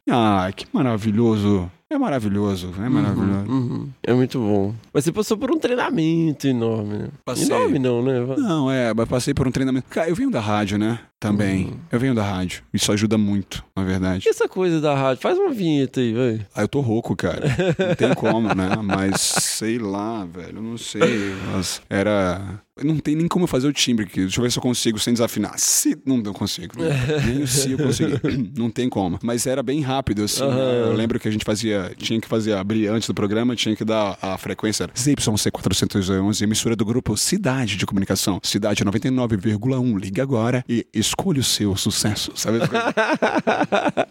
Ai, que maravilhoso. É maravilhoso, é maravilhoso. Uhum. É muito bom. Mas você passou por um treinamento enorme, né? Passei. Enorme não, né? Não, é, mas passei por um treinamento. Cara, eu venho da rádio, né? Também. Uhum. Eu venho da rádio. Isso ajuda muito, na verdade. E essa coisa da rádio? Faz uma vinheta aí, velho. Ah, eu tô rouco, cara. Não tem como, né? Mas sei lá, velho. Eu não sei. Mas era. Não tem nem como eu fazer o timbre aqui. Deixa eu ver se eu consigo sem desafinar. Se. Não, não consigo. Nem o se eu consegui. Não tem como. Mas era bem rápido, assim. né? Aham. Eu lembro que a gente fazia. Tinha que fazer abrir antes do programa, tinha que dar a frequência. Era ZYC411, emissora do grupo Cidade de Comunicação. Cidade 99,1. Liga agora e escolha o seu sucesso. Sabe?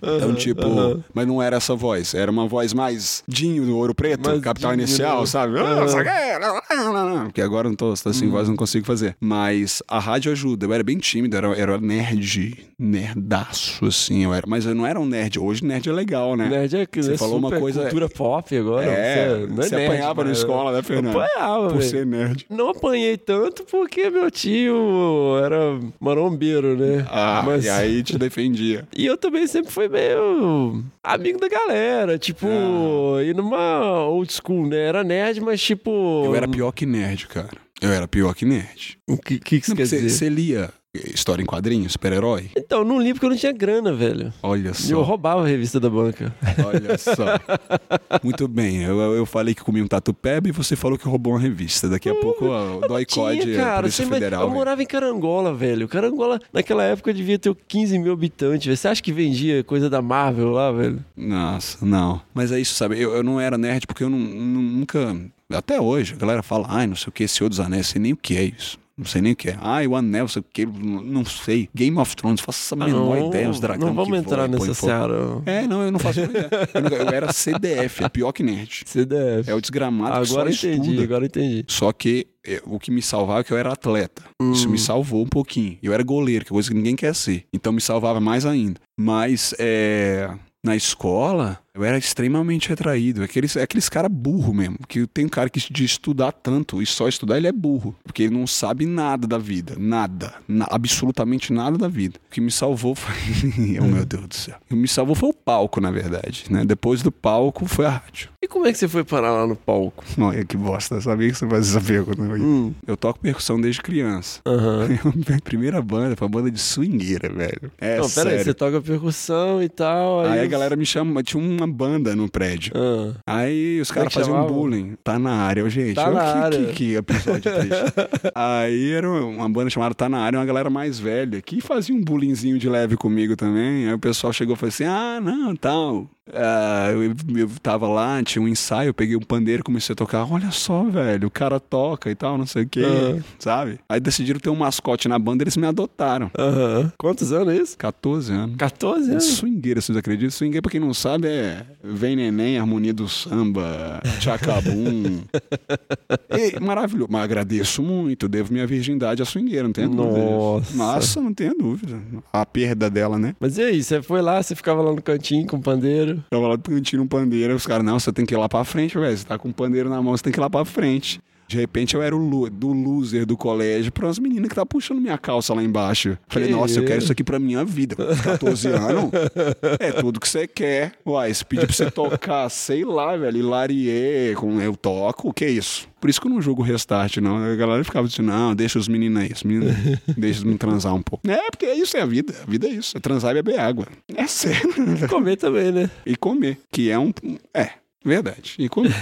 Então, tipo, mas não era essa voz, era uma voz mais Dinho do Ouro Preto, Mais Capital Inicial, sabe? Não não, não, não, não. Porque agora eu não tô tá sem voz, não consigo fazer. Mas a rádio ajuda, eu era bem tímido, era, era nerd, nerdaço, assim, eu era. Mas eu não era um nerd, hoje nerd é legal, né? Nerd é que Você é falou uma coisa- cultura pop agora. É, você, não é você nerd, apanhava na escola, né, Fernando? Apanhava, Por velho. ser nerd. Não apanhei tanto porque meu tio era marombeiro, né? Ah, Mas- e aí te defendia. E eu também sempre fui meio amigo da galera, tipo, ir numa old school, né? Era nerd, mas tipo. Eu era pior que nerd, cara. Eu era pior que nerd. O que, que, que Não, quer você, dizer? você lia história em quadrinhos, super-herói? Então, não li porque eu não tinha grana, velho. Olha E eu só. roubava a revista da banca. Olha só. Muito bem. Eu, eu falei que comi um tatu peba e você falou que roubou uma revista. Daqui a pouco ó, o Doicode Tinha, é cara. Polícia vai- Federal. eu morava em Carangola, velho. Carangola, naquela época, devia ter 15 mil habitantes. velho. Você acha que vendia coisa da Marvel lá, velho? Nossa, não. Mas é isso, sabe? Eu, eu não era nerd porque eu não- nunca. Até hoje, a galera fala, ai, não sei o que, Senhor dos Anéis, sei nem o que é isso. Não sei nem o que é. Ai, o anel, sei o que, não sei. Game of Thrones, faço a menor Ah, não, ideia, os dragões. Não vamos entrar nessa seara. É, não, eu não faço ideia. Eu, eu era CDF, é pior que nerd. CDF. É o desgramado que só Agora entendi, estuda. agora entendi. Só que eh, o que me salvava é que eu era atleta. Isso Hum. me salvou um pouquinho. Eu era goleiro, que é coisa que ninguém quer ser. Então me salvava mais ainda. Mas é, na escola, eu era extremamente retraído. Aqueles, é aqueles cara burro mesmo. Que tem um cara que de estudar tanto e só estudar, ele é burro. Porque ele não sabe nada da vida. Nada. Na- absolutamente nada da vida. O que me salvou foi. oh, meu Deus do céu. O que me salvou foi o palco, na verdade. Né? Depois do palco foi a rádio. E como é que você foi parar lá no palco? Olha que bosta, eu sabia que você fazia essa pergunta. Hum, Eu toco percussão desde criança. aham. Minha primeira banda foi uma banda de swingueira, velho. É Não, pera aí, sério. você toca percussão e tal. Aí, Aí a galera me chama, tinha uma banda no prédio. Ah, Aí os é caras que faziam chamava? bullying. Tá na área, gente. Tá Ô, na que, área. Que, que episódio triste. Aí era uma banda chamada Tá na área, uma galera mais velha, que fazia um bullyingzinho de leve comigo também. Aí o pessoal chegou e falou assim: ah, não, tal. Ah, eu, eu tava lá, tinha um ensaio, eu peguei um pandeiro, comecei a tocar. Olha só, velho, o cara toca e tal, não sei o quê, Ah. sabe? Aí decidiram ter um mascote na banda, eles me adotaram. Aham. Quantos anos é isso? 14 anos. 14 anos? Swingueira, vocês acreditam? Swingueira, pra quem não sabe, é Vem Neném, Harmonia do Samba, Tchacabum. e, maravilhoso. Mas agradeço muito, devo minha virgindade à swingueira, não tenho dúvida. Nossa. Nossa, não tenho dúvida. A perda dela, né? Mas e aí, você foi lá, você ficava lá no cantinho com o pandeiro? Tava lá cantinho um pandeiro, os caras, não, você tem que ir lá pra frente, velho. Você tá com o pandeiro na mão, você tem que ir lá pra frente. De repente eu era o do loser do colégio para as meninas que tá puxando minha calça lá embaixo. Falei, Que nossa, eu quero isso? aqui pra minha vida. Com 14 anos, é tudo que você quer. Uai, se pedir pra você tocar, sei lá, velho, Hilarie, com eu toco, o que é isso? Por isso que eu não julgo o restart, não. A galera ficava dizendo, não, deixa os meninos aí, os meninos, deixa os meninos transar um pouco. É, porque é isso, é a vida. A vida é isso, é transar e beber água. É sério. Comer também, né? E comer, que é um... É, verdade. E comer.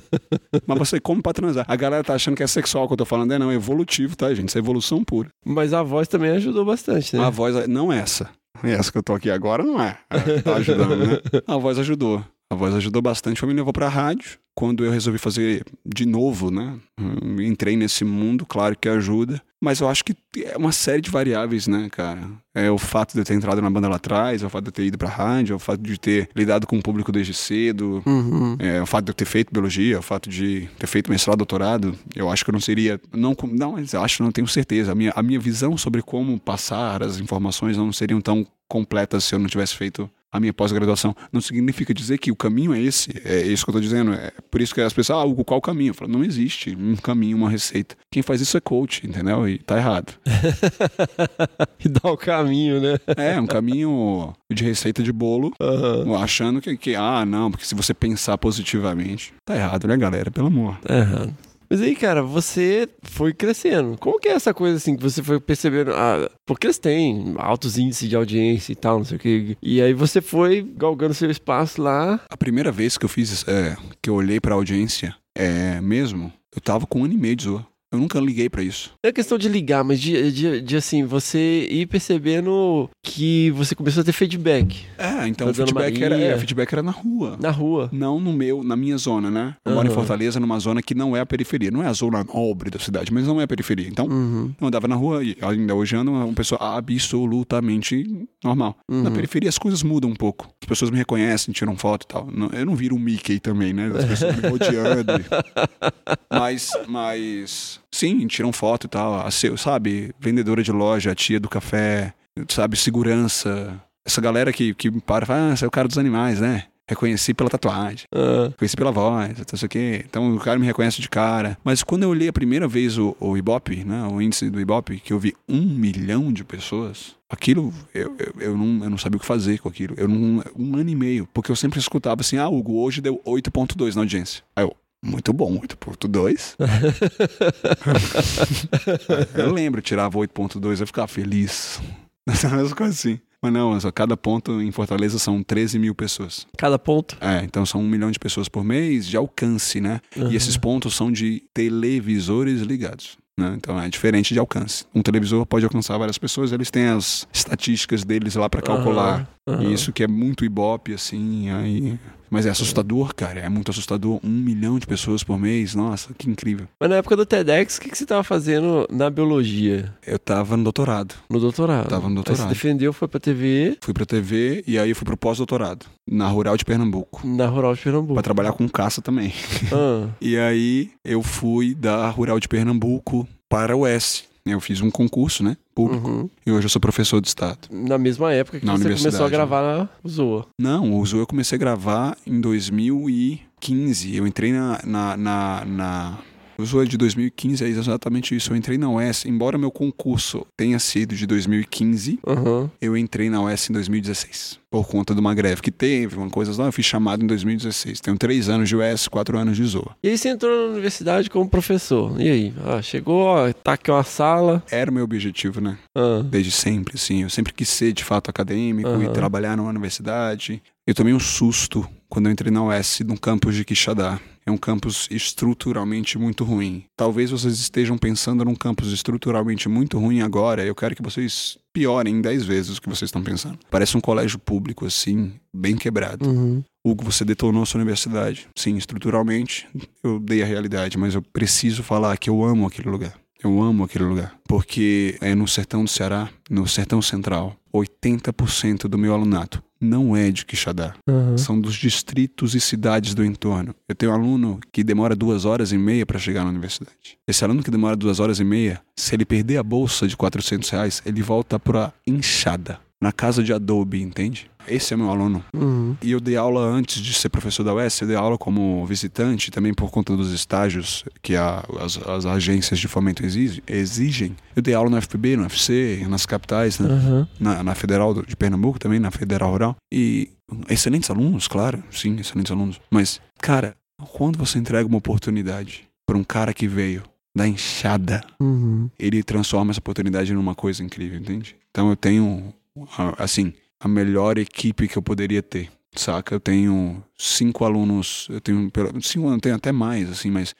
Mas você come pra transar. A galera tá achando que é sexual que eu tô falando. É não, é evolutivo, tá, gente? Isso é evolução pura. Mas a voz também ajudou bastante, né? A voz, não essa. Essa que eu tô aqui agora não é. É, Tá ajudando, né? A voz ajudou. A voz ajudou bastante, foi me levou pra rádio. Quando eu resolvi fazer de novo, né? Hum, Entrei nesse mundo, claro que ajuda. Mas eu acho que é uma série de variáveis, né, cara? É o fato de eu ter entrado na banda lá atrás, é o fato de eu ter ido pra rádio, é o fato de ter lidado com o público desde cedo, Uhum. é, o fato de eu ter feito biologia, o fato de ter feito mestrado, doutorado, eu acho que eu não seria. Não, não mas eu acho, não tenho certeza. A minha, a minha visão sobre como passar as informações não seriam tão completas se eu não tivesse feito a minha pós-graduação. Não significa dizer que o caminho é esse. É isso que eu tô dizendo. É por isso que as pessoas, ah, Hugo, qual o caminho? Eu falo, não existe um caminho, uma receita. Quem faz isso é coach, entendeu? E tá errado. e dá o caminho, né? É, um caminho de receita de bolo, Aham. achando que, que, ah, não, porque se você pensar positivamente. Tá errado, né, galera? Pelo amor. Tá errado. Mas aí, cara, você foi crescendo. Como que é essa coisa assim que você foi percebendo? Ah, porque eles têm altos índices de audiência e tal, não sei o que. E aí você foi galgando seu espaço lá. A primeira vez que eu fiz, é, que eu olhei pra audiência, é mesmo, eu tava com um ano e meio de zoa. Eu nunca liguei pra isso. Não é questão de ligar, mas de, de, de, assim, você ir percebendo que você começou a ter feedback. É, então Da o feedback era, é, feedback era na rua. Na rua. Não no meu, na minha zona, né? Eu moro em. Fortaleza, numa zona que não é a periferia. Não é a zona nobre da cidade, mas não é a periferia. Então, Uhum. eu andava na rua e ainda hoje ando uma pessoa absolutamente normal. Na Uhum. periferia as coisas mudam um pouco. As pessoas me reconhecem, tiram foto e tal. Eu não viro um Mickey também, né? As pessoas me rodeando. mas, mas, sim, tiram foto e tal. A seu, sabe? Vendedora de loja, a tia do café, sabe? Segurança. Essa galera que, que me para e fala, ah, você é o cara dos animais, né? Reconheci pela tatuagem. Ah, Conheci pela voz, não sei o quê. Então o cara me reconhece de cara. Mas quando eu olhei a primeira vez o, o Ibope, né? O índice do Ibope, que eu vi um milhão de pessoas, aquilo eu, eu, eu não, eu não sabia o que fazer com aquilo. Eu não, um ano e meio. Porque eu sempre escutava assim, ah, Hugo, hoje deu 8.2 na audiência. Aí eu, muito bom, 8.2. eu lembro, tirava 8.2, eu ficava feliz. Essas coisas assim. Mas não, só cada ponto em Fortaleza são 13 mil pessoas. cada ponto. É, então são um milhão de pessoas por mês de alcance, né? E esses pontos são de televisores ligados. Né? Então é diferente de alcance. Um televisor pode alcançar várias pessoas, eles têm as estatísticas deles lá pra calcular. Aham, E isso que é muito ibope, assim, aí. Mas é assustador, cara. É muito assustador. Um milhão de pessoas por mês. Nossa, que incrível. Mas na época do TEDx, o que, que você tava fazendo na biologia? Eu tava no doutorado. No doutorado. Tava no Aí doutorado. você defendeu, foi pra TV Fui pra TV e aí fui pro pós-doutorado. Na Rural de Pernambuco. na Rural de Pernambuco. Pra trabalhar com caça também. Ah, E aí eu fui da Rural de Pernambuco para o S. Eu fiz um concurso, né? Público. uhum. E hoje eu sou professor de Estado. Na mesma época que Na você começou a universidade, gravar na Zoa. Não, o Zoom eu comecei a gravar em 2015. Eu entrei na. na, na, na... O Zoom é de 2015, é exatamente isso. Eu entrei na UES, embora meu concurso tenha sido de 2015, Aham. eu entrei na UES em 2016. Por conta de uma greve que teve, uma coisa lá, eu fui chamado em 2016. Tenho três anos de UES, quatro anos de Zoa. E aí você entrou na universidade como professor. E aí? Ah, chegou, ó, tá aqui uma sala. Era o meu objetivo, né? Ah, desde sempre, assim. Eu sempre quis ser de fato acadêmico e trabalhar numa universidade. Eu tomei um susto quando eu entrei na UES no campus de Quixadá. É um campus estruturalmente muito ruim. Talvez vocês estejam pensando num campus estruturalmente muito ruim agora. Eu quero que vocês piorem 10 vezes o que vocês estão pensando. Parece um colégio público, assim, bem quebrado. uhum. Hugo, você detonou sua universidade. Sim, estruturalmente eu dei a realidade, mas eu preciso falar que eu amo aquele lugar. Eu amo aquele lugar. Porque é no sertão do Ceará, no sertão central, 80% do meu alunato não é de Quixadá. Aham. São dos distritos e cidades do entorno. Eu tenho um aluno que demora duas horas e meia para chegar na universidade. Esse aluno que demora duas horas e meia, se ele perder a bolsa de 400 reais, ele volta pra enxada. Na casa de Adobe, entende? Esse é meu aluno. Uhum. E eu dei aula antes de ser professor da UES, eu dei aula como visitante, também por conta dos estágios que a- as, as agências de fomento exige- exigem. Eu dei aula no FPB, no UFC, nas capitais, né? Aham. na, na Federal de Pernambuco também, na Federal Rural. E excelentes alunos, claro, sim, excelentes alunos. Mas, cara, quando você entrega uma oportunidade para um cara que veio da enxada, Uhum. ele transforma essa oportunidade numa coisa incrível, entende? Então eu tenho, assim, a melhor equipe que eu poderia ter, saca? Eu tenho cinco alunos, eu tenho, cinco, eu tenho até mais, assim, mas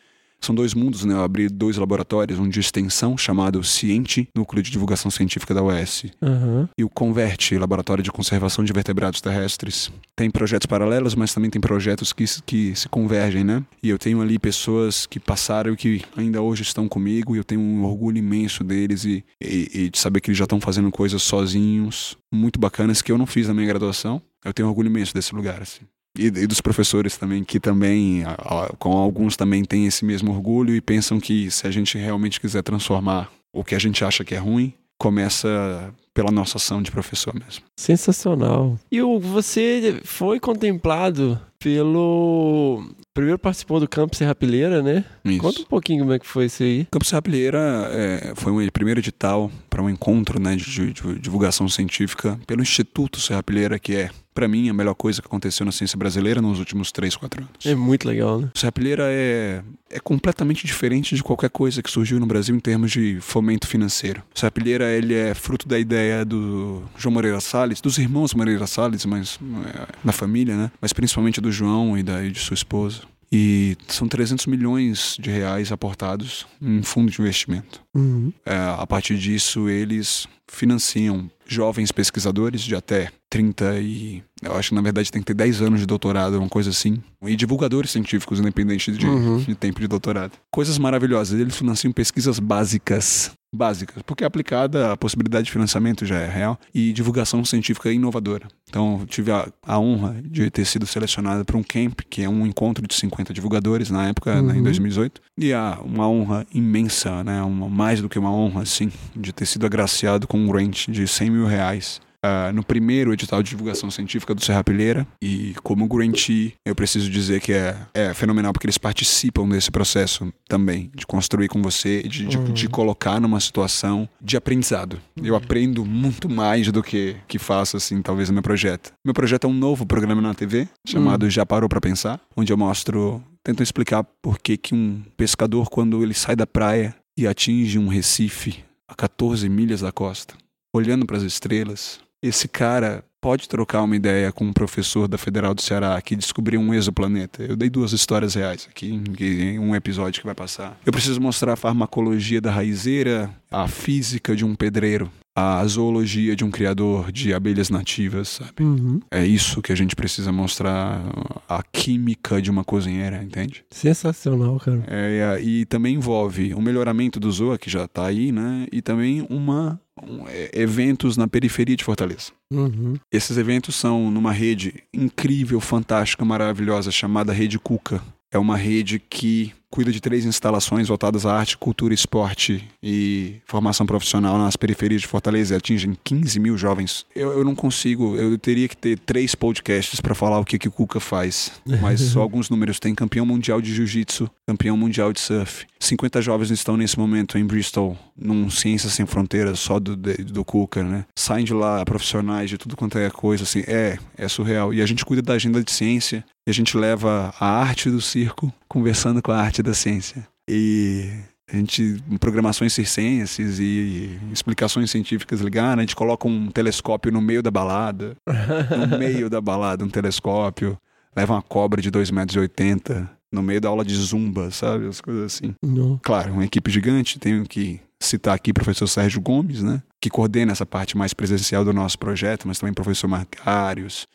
são dois mundos, né? Eu abri dois laboratórios, um de extensão chamado Ciente, Núcleo de Divulgação Científica da UES, Aham. e o Converte, Laboratório de Conservação de Vertebrados Terrestres. Tem projetos paralelos, mas também tem projetos que, se- que se convergem, né? E eu tenho ali pessoas que passaram e que ainda hoje estão comigo, e eu tenho um orgulho imenso deles e, e, e de saber que eles já estão fazendo coisas sozinhos, muito bacanas, que eu não fiz na minha graduação. Eu tenho orgulho imenso desse lugar, assim. E, e dos professores também, que também, a- a- com alguns também têm esse mesmo orgulho e pensam que se a gente realmente quiser transformar o que a gente acha que é ruim, começa pela nossa ação de professor mesmo. Sensacional. E o, você foi contemplado pelo primeiro participou do Campo Serrapilheira, né? Isso. Conta um pouquinho como é que foi isso aí. Campus Rapilheira é, foi um primeiro edital para um encontro né, de, de- de divulgação científica pelo Instituto Serrapilheira, que é, para mim, a melhor coisa que aconteceu na ciência brasileira nos últimos 3, 4 anos. É muito legal, né? O Serrapilheira é, é completamente diferente de qualquer coisa que surgiu no Brasil em termos de fomento financeiro. O Serrapilheira ele é fruto da ideia do João Moreira Salles, dos irmãos Moreira Salles, mas é, da família, né? Mas principalmente do João e, da, e de sua esposa. E são 300 milhões de reais aportados em fundo de investimento. Uhum. É, a partir disso, eles financiam jovens pesquisadores de até 30 e. Eu acho que na verdade tem que ter 10 anos de doutorado, uma coisa assim. E divulgadores científicos, independente de, Uhum. de tempo de doutorado. Coisas maravilhosas. Eles financiam pesquisas básicas. Básicas, porque aplicada a possibilidade de financiamento já é real e divulgação científica inovadora. Então, tive a, a honra de ter sido selecionado para um camp, que é um encontro de 50 divulgadores na época, né, em Uhum. 2018. E há uma honra imensa, né, uma, mais do que uma honra, assim, de ter sido agraciado com um grant de 100 mil reais ah, no primeiro edital de divulgação científica do Serrapilheira. E como grantee, eu preciso dizer que é, é fenomenal, porque eles participam desse processo também, de construir com você, de, de, Uhum. de colocar numa situação de aprendizado. Eu aprendo muito mais do que, que faço, assim, talvez no meu projeto. Meu projeto é um novo programa na TV, chamado Já Parou Pra Pensar, onde eu mostro, tento explicar por que que um pescador, quando ele sai da praia e atinge um recife a 14 milhas da costa, olhando para as estrelas, esse cara pode trocar uma ideia com um professor da Federal do Ceará que descobriu um exoplaneta. Eu dei duas histórias reais aqui em um episódio que vai passar. Eu preciso mostrar a farmacologia da raizeira, a física de um pedreiro, a zoologia de um criador de abelhas nativas, sabe? Uhum. É isso que a gente precisa mostrar, a química de uma cozinheira, entende? Sensacional, cara. É, e, também envolve o melhoramento do Zoa, que já está aí, né? E também uma eventos na periferia de Fortaleza. Uhum. Esses eventos são numa rede incrível, fantástica, maravilhosa, chamada Rede Cuca. É uma rede que cuida de três instalações voltadas à arte, cultura, esporte e formação profissional nas periferias de Fortaleza atingem 15 mil jovens. Eu, eu não consigo, eu teria que ter três podcasts para falar o que, que o Cuca faz, mas só alguns números. Tem campeão mundial de jiu-jitsu, campeão mundial de surf. 50 jovens estão nesse momento em Bristol, num Ciências Sem Fronteiras, só do, do Cuca, né? Saem de lá profissionais de tudo quanto é coisa, assim. É, é surreal. E a gente cuida da agenda de ciência e a gente leva a arte do circo conversando com a arte da ciência. E a gente, programações circenses e explicações científicas ligadas, a gente coloca um telescópio no meio da balada, no meio da balada, um telescópio, leva uma cobra de 2,80 metros no meio da aula de zumba, sabe? As coisas assim. Não. Claro, uma equipe gigante, tenho que citar aqui o professor Sérgio Gomes, né? Que coordena essa parte mais presencial do nosso projeto, mas também o professor Marcários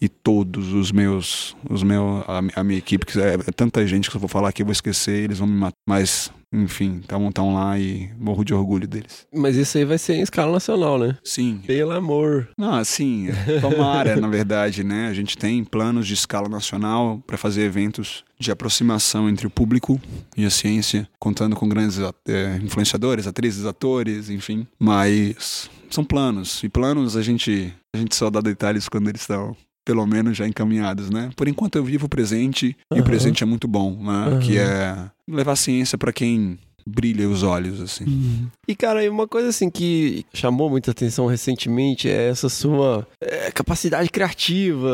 e todos os meus, os meus a, a minha equipe, que é, é tanta gente que se eu vou falar aqui eu vou esquecer, eles vão me matar. Mas, enfim, estão lá e morro de orgulho deles. Mas isso aí vai ser em escala nacional, né? Sim. Pelo amor. Não, assim, tomara, na verdade, né? A gente tem planos de escala nacional para fazer eventos de aproximação entre o público e a ciência, contando com grandes eh, influenciadores, atrizes, atores, enfim. Mas são planos. E planos a gente, a gente só dá detalhes quando eles estão pelo menos já encaminhados, né? Por enquanto eu vivo o presente e o presente é muito bom, né? Aham. Que é levar a ciência para quem brilha os olhos, assim. E, cara, uma coisa assim que chamou muita atenção recentemente é essa sua é, capacidade criativa.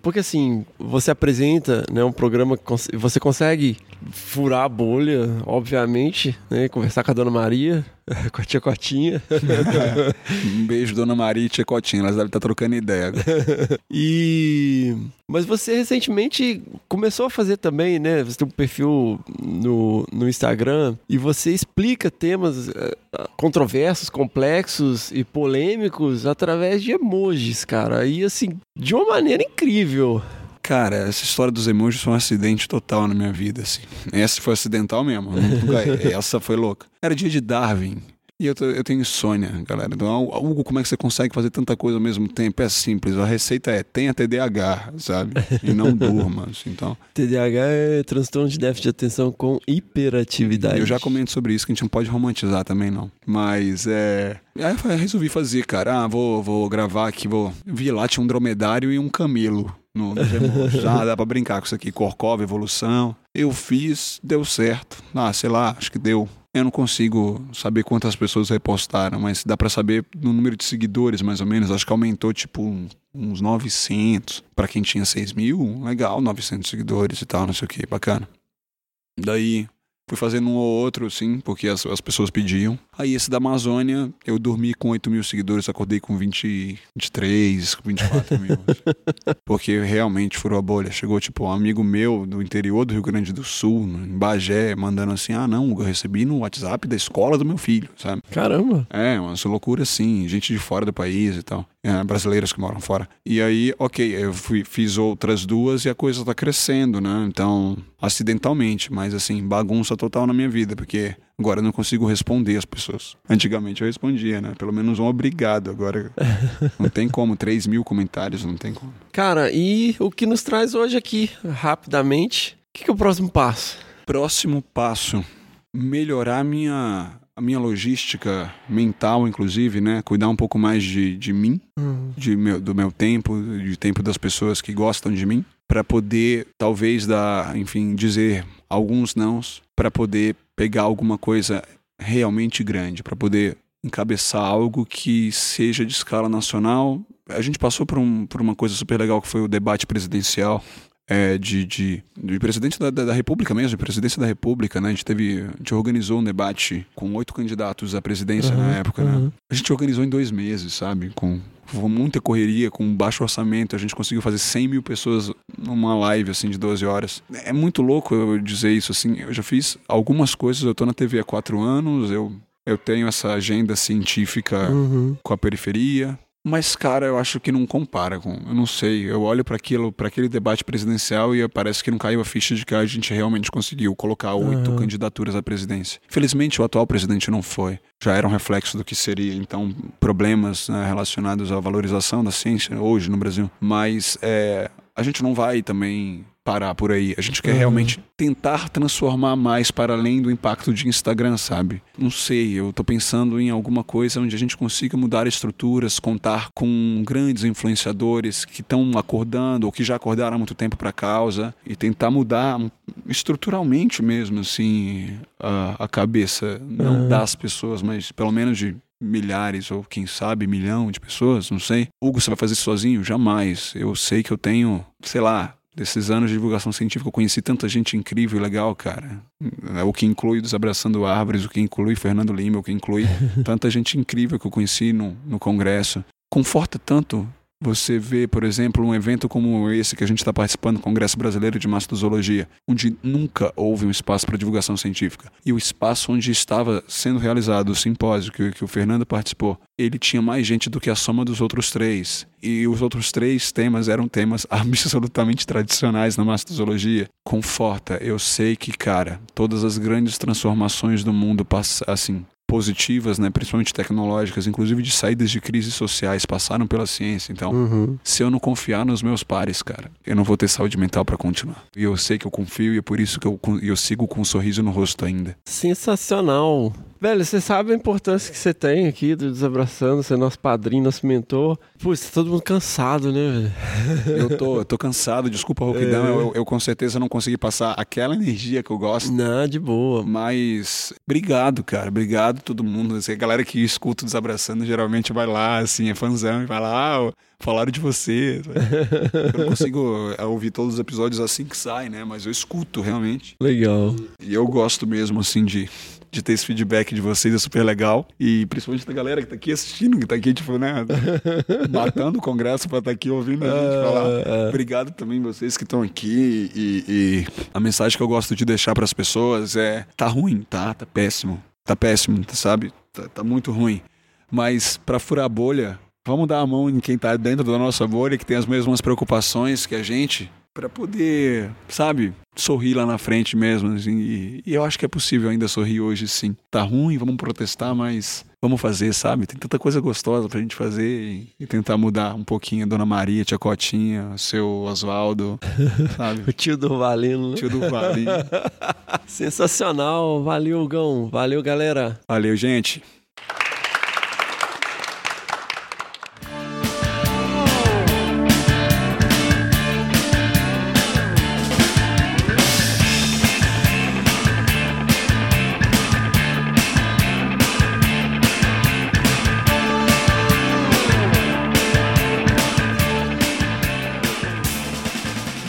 Porque, assim, você apresenta né, um programa que cons- você consegue furar a bolha, obviamente, né? Conversar com a Dona Maria, com a tia Cotinha. um beijo, Dona Maria e Tia Cotinha, elas devem estar trocando ideia agora. E. Mas você recentemente começou a fazer também, né? Você tem um perfil no, no Instagram e você explica temas eh, controversos, complexos e polêmicos através de emojis, cara. E assim, de uma maneira incrível. Cara, essa história dos emojis foi um acidente total na minha vida, assim. Essa foi acidental mesmo. nunca- Essa foi louca. Era dia de Darwin. E eu, eu tenho insônia, galera. Então, Hugo, como é que você consegue fazer tanta coisa ao mesmo tempo? É simples. A receita é tenha TDAH, sabe? E não durma. assim. Então, TDAH é transtorno de déficit de atenção com hiperatividade. eu já comento sobre isso, que a gente não pode romantizar também, não. Mas é. Aí eu resolvi fazer, cara. Ah, vou, vou gravar aqui, vou. Vi lá, tinha um dromedário e um camelo. no, nos emojis. ah, dá pra brincar com isso aqui. Corcova, evolução. Eu fiz, deu certo. Ah, sei lá, acho que deu. Eu não consigo saber quantas pessoas repostaram, mas dá pra saber no número de seguidores, mais ou menos. Acho que aumentou, tipo, uns 900. Pra quem tinha 6 mil, legal, 900 seguidores e tal, não sei o que, bacana. Daí fui fazendo um ou outro, sim, porque as, as pessoas pediam. Aí esse da Amazônia, eu dormi com 8 mil seguidores, acordei com 20, 23, 24 mil. porque realmente furou a bolha. Chegou, tipo, um amigo meu do interior do Rio Grande do Sul, em Bagé, mandando assim: ah, não, eu recebi no WhatsApp da escola do meu filho, sabe? Caramba. É, umas loucuras assim, gente de fora do país e tal. É, brasileiros que moram fora. E aí, ok, eu fui, fiz outras duas e a coisa tá crescendo, né? Então, acidentalmente, mas assim, bagunça total na minha vida, porque agora eu não consigo responder as pessoas. Antigamente eu respondia, né? Pelo menos um obrigado. Agora não tem como, 3 mil comentários, não tem como. Cara, e o que nos traz hoje aqui, rapidamente, o que, que é o próximo passo? Próximo passo: melhorar minha, a minha logística mental, inclusive, né? Cuidar um pouco mais de, de mim, de meu, do meu tempo, de tempo das pessoas que gostam de mim, para poder, talvez, dar, enfim, dizer alguns nãos, para poder pegar alguma coisa realmente grande, para poder encabeçar algo que seja de escala nacional. A gente passou por, um, por uma coisa super legal que foi o debate presidencial é, de, de, de presidente da, da, da República mesmo, de presidência da República, né? A gente teve, a gente organizou um debate com oito candidatos à presidência na época, né? A gente organizou em dois meses, sabe? Com, com muita correria, com baixo orçamento, a gente conseguiu fazer 100 mil pessoas numa live, assim, de 12 horas. É muito louco eu dizer isso, assim, eu já fiz algumas coisas, eu tô na TV há quatro anos, eu, eu tenho essa agenda científica Uhum. com a periferia. Mas, cara, eu acho que não compara com. Eu não sei. Eu olho para aquilo, para aquele debate presidencial e parece que não caiu a ficha de que a gente realmente conseguiu colocar oito candidaturas à presidência. Felizmente, o atual presidente não foi. Já era um reflexo do que seria, então, problemas né, relacionados à valorização da ciência hoje no Brasil. Mas é, a gente não vai também parar por aí. A gente quer realmente tentar transformar mais para além do impacto de Instagram, sabe? Não sei, eu tô pensando em alguma coisa onde a gente consiga mudar estruturas, contar com grandes influenciadores que estão acordando ou que já acordaram há muito tempo para a causa e tentar mudar estruturalmente mesmo, assim, a, a cabeça, não das pessoas, mas pelo menos de milhares ou quem sabe milhão de pessoas, não sei. Hugo, você vai fazer isso sozinho? Jamais. Eu sei que eu tenho, sei lá, desses anos de divulgação científica, eu conheci tanta gente incrível e legal, cara. É O que inclui Desabraçando Árvores, o que inclui Fernando Lima, o que inclui tanta gente incrível que eu conheci no, no congresso. Conforta tanto você ver, por exemplo, um evento como esse que a gente está participando, Congresso Brasileiro de Mastozoologia, onde nunca houve um espaço para divulgação científica. E o espaço onde estava sendo realizado o simpósio que, que o Fernando participou, ele tinha mais gente do que a soma dos outros três. E os outros três temas eram temas absolutamente tradicionais na mastozoologia. Conforta, eu sei que, cara, todas as grandes transformações do mundo, pass- assim, positivas, né, principalmente tecnológicas, inclusive de saídas de crises sociais, passaram pela ciência. Então, Uhum. se eu não confiar nos meus pares, cara, eu não vou ter saúde mental para continuar. E eu sei que eu confio e é por isso que eu, eu sigo com um sorriso no rosto ainda. Sensacional. Velho, você sabe a importância que você tem aqui do Desabraçando, ser nosso padrinho, nosso mentor. Putz, tá todo mundo cansado, né, velho? Eu tô, eu tô cansado, desculpa a rouquidão, eu, eu com certeza não consegui passar aquela energia que eu gosto. Não, de boa. Mas obrigado, cara. Obrigado a todo mundo. Assim, a galera que escuta o Desabraçando geralmente vai lá, assim, é fãzão e vai lá, ah, falaram de você. Eu não consigo é, ouvir todos os episódios assim que sai, né? Mas eu escuto realmente. Legal. E eu gosto mesmo, assim, de, de ter esse feedback de vocês, é super legal. E principalmente da galera que tá aqui assistindo, que tá aqui, tipo, né, matando o congresso pra estar aqui ouvindo a gente falar. Obrigado também vocês que estão aqui. E, e a mensagem que eu gosto de deixar pras pessoas é: tá ruim, tá? Tá péssimo. Tá péssimo, tá, sabe? Tá, tá muito ruim. Mas pra furar a bolha, vamos dar a mão em quem tá dentro da nossa bolha, que tem as mesmas preocupações que a gente, pra poder, sabe, sorrir lá na frente mesmo. assim, e, e eu acho que é possível ainda sorrir hoje, sim. Tá ruim, vamos protestar, mas vamos fazer, sabe? Tem tanta coisa gostosa pra gente fazer e, e tentar mudar um pouquinho. Dona Maria, Tia Cotinha, seu Oswaldo, sabe? O tio do Valino? Tio do Vale. Sensacional. Valeu, Gão. Valeu, galera. Valeu, gente.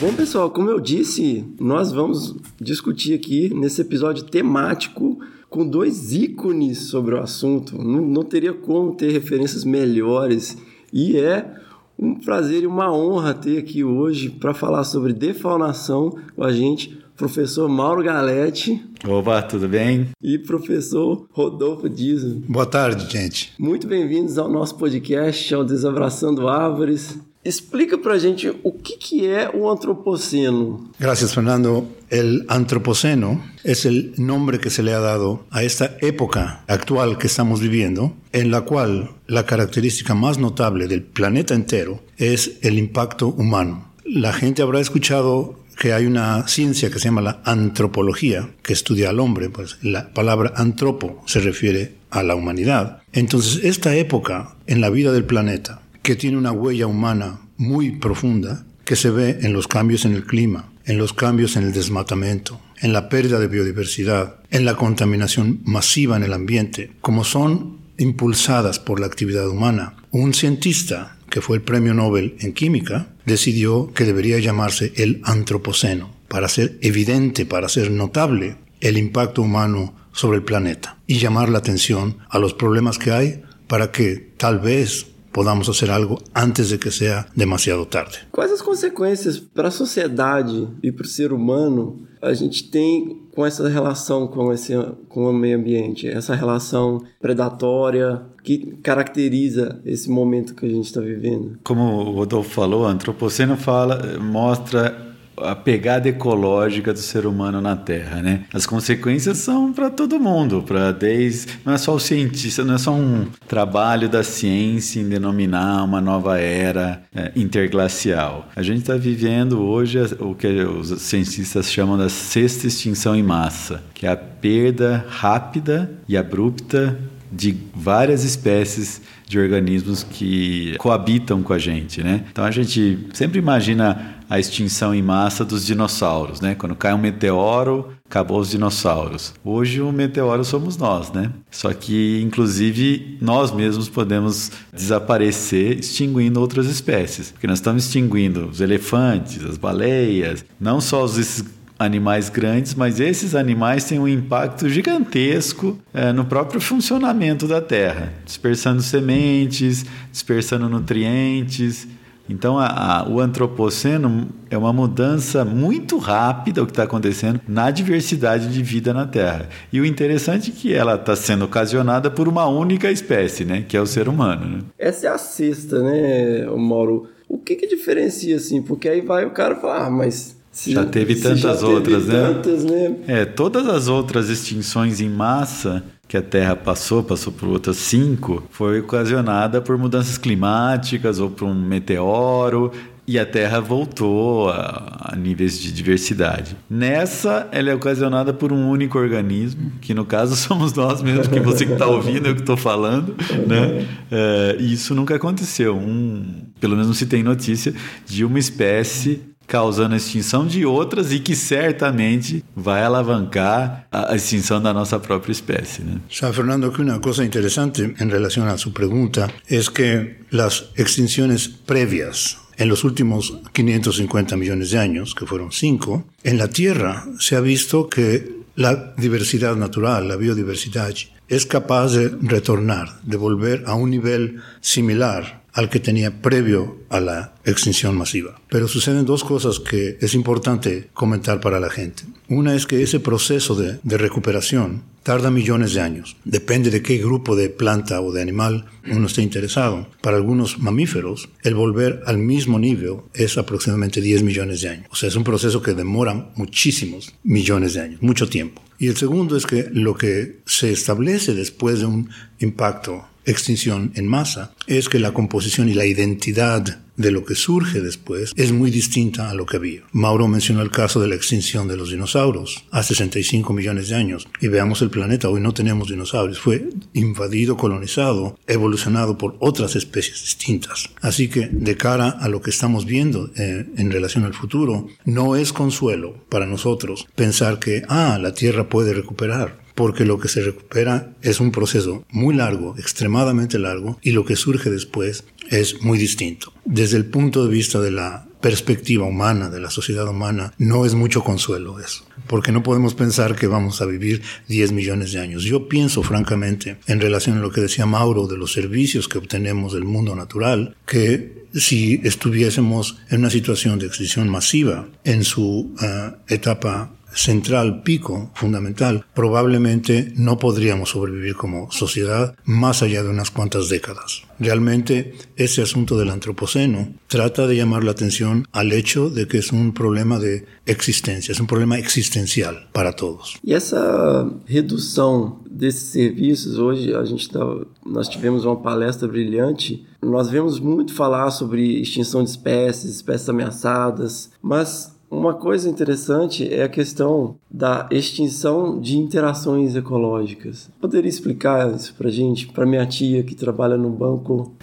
Bom, pessoal, como eu disse, nós vamos discutir aqui nesse episódio temático com dois ícones sobre o assunto. Não, não teria como ter referências melhores. E é um prazer e uma honra ter aqui hoje para falar sobre defaunação com a gente professor Mauro Galete. Opa, tudo bem? E professor Rodolfo Dias. Boa tarde, gente. Muito bem-vindos ao nosso podcast, ao Desabraçando Árvores. Explica pra gente o que, que é o antropoceno. Gracias, Fernando. El antropoceno es el nombre que se le ha dado a esta época actual que estamos viviendo, en la cual la característica más notable del planeta entero es el impacto humano. La gente habrá escuchado que hay una ciencia que se llama la antropología, que estudia al hombre, pues la palabra antropo se refiere a la humanidad. Entonces, esta época en la vida del planeta, que tiene una huella humana muy profunda, que se ve en los cambios en el clima, en los cambios en el desmatamiento, en la pérdida de biodiversidad, en la contaminación masiva en el ambiente, como son impulsadas por la actividad humana. Un cientista que fue el premio Nobel en química, decidió que debería llamarse el antropoceno, para ser evidente, para ser notable el impacto humano sobre el planeta y llamar la atención a los problemas que hay para que tal vez podamos hacer algo antes de que sea demasiado tarde. Quais as consequências para a sociedade e para o ser humano a gente tem com essa relação com, esse, com o meio ambiente? Essa relação predatória que caracteriza esse momento que a gente está vivendo? Como o Rodolfo falou, o antropoceno fala, mostra a pegada ecológica do ser humano na Terra, né? As consequências são para todo mundo, para desde não é só o cientista, não é só um trabalho da ciência em denominar uma nova era é, interglacial. A gente está vivendo hoje o que os cientistas chamam da sexta extinção em massa, que é a perda rápida e abrupta de várias espécies de organismos que coabitam com a gente, né? Então a gente sempre imagina a extinção em massa dos dinossauros, né? Quando cai um meteoro, acabou os dinossauros. Hoje o meteoro somos nós, né? Só que inclusive nós mesmos podemos desaparecer extinguindo outras espécies, porque nós estamos extinguindo os elefantes, as baleias, não só os animais grandes, mas esses animais têm um impacto gigantesco é, no próprio funcionamento da Terra, dispersando sementes, dispersando nutrientes. Então, a, a, o antropoceno é uma mudança muito rápida o que está acontecendo na diversidade de vida na Terra. E o interessante é que ela está sendo ocasionada por uma única espécie, né, que é o ser humano. Né? Essa é a sexta, né, Mauro? O que, que diferencia, assim? Porque aí vai o cara falar, ah, mas se, já teve tantas já teve outras, né? tantas, né? É, todas as outras extinções em massa que a Terra passou, passou por outras cinco, foi ocasionada por mudanças climáticas ou por um meteoro. E a Terra voltou a, a, níveis de diversidade. Nessa, ela é ocasionada por um único organismo, que no caso somos nós mesmos, que você que está ouvindo, eu que estou falando, né? É, e isso nunca aconteceu. Um, pelo menos se tem notícia de uma espécie causando a extinção de outras e que certamente vai alavancar a extinção da nossa própria espécie. ¿no? Sabe, Fernando, que una cosa interesante en relación a su pregunta es que las extinciones previas en los últimos 550 millones de años, que fueron cinco, en la Tierra se ha visto que la diversidad natural, la biodiversidad, es capaz de retornar, de volver a un nivel similar al que tenía previo a la extinción masiva. Pero suceden dos cosas que es importante comentar para la gente. Una es que ese proceso de, recuperación tarda millones de años. Depende de qué grupo de planta o de animal uno esté interesado. Para algunos mamíferos, el volver al mismo nivel es aproximadamente 10 millones de años. O sea, es un proceso que demora muchísimos millones de años, mucho tiempo. Y el segundo es que lo que se establece después de un impacto extinción en masa es que la composición y la identidad de lo que surge después es muy distinta a lo que había. Mauro mencionó el caso de la extinción de los dinosaurios hace 65 millones de años y veamos el planeta, hoy no tenemos dinosaurios, fue invadido, colonizado, evolucionado por otras especies distintas. Así que de cara a lo que estamos viendo eh, en relación al futuro, no es consuelo para nosotros pensar que, ah, la Tierra puede recuperar porque lo que se recupera es un proceso muy largo, extremadamente largo, y lo que surge después es muy distinto. Desde el punto de vista de la perspectiva humana, de la sociedad humana, no es mucho consuelo eso, porque no podemos pensar que vamos a vivir 10 millones de años. Yo pienso francamente, en relación a lo que decía Mauro de los servicios que obtenemos del mundo natural, que si estuviésemos en una situación de extinción masiva en su uh, etapa central, pico, fundamental, probablemente no podríamos sobrevivir como sociedad más allá de unas cuantas décadas. Realmente ese asunto del antropoceno trata de llamar la atención al hecho de que es un problema de existencia, es un problema existencial para todos. E essa redução desses serviços, hoje a gente tá, nós tivemos uma palestra brilhante, nós vemos muito falar sobre extinção de espécies, espécies ameaçadas, mas uma coisa interessante é a questão da extinção de interações ecológicas. Poderia explicar isso pra gente? Pra minha tia que trabalha no banco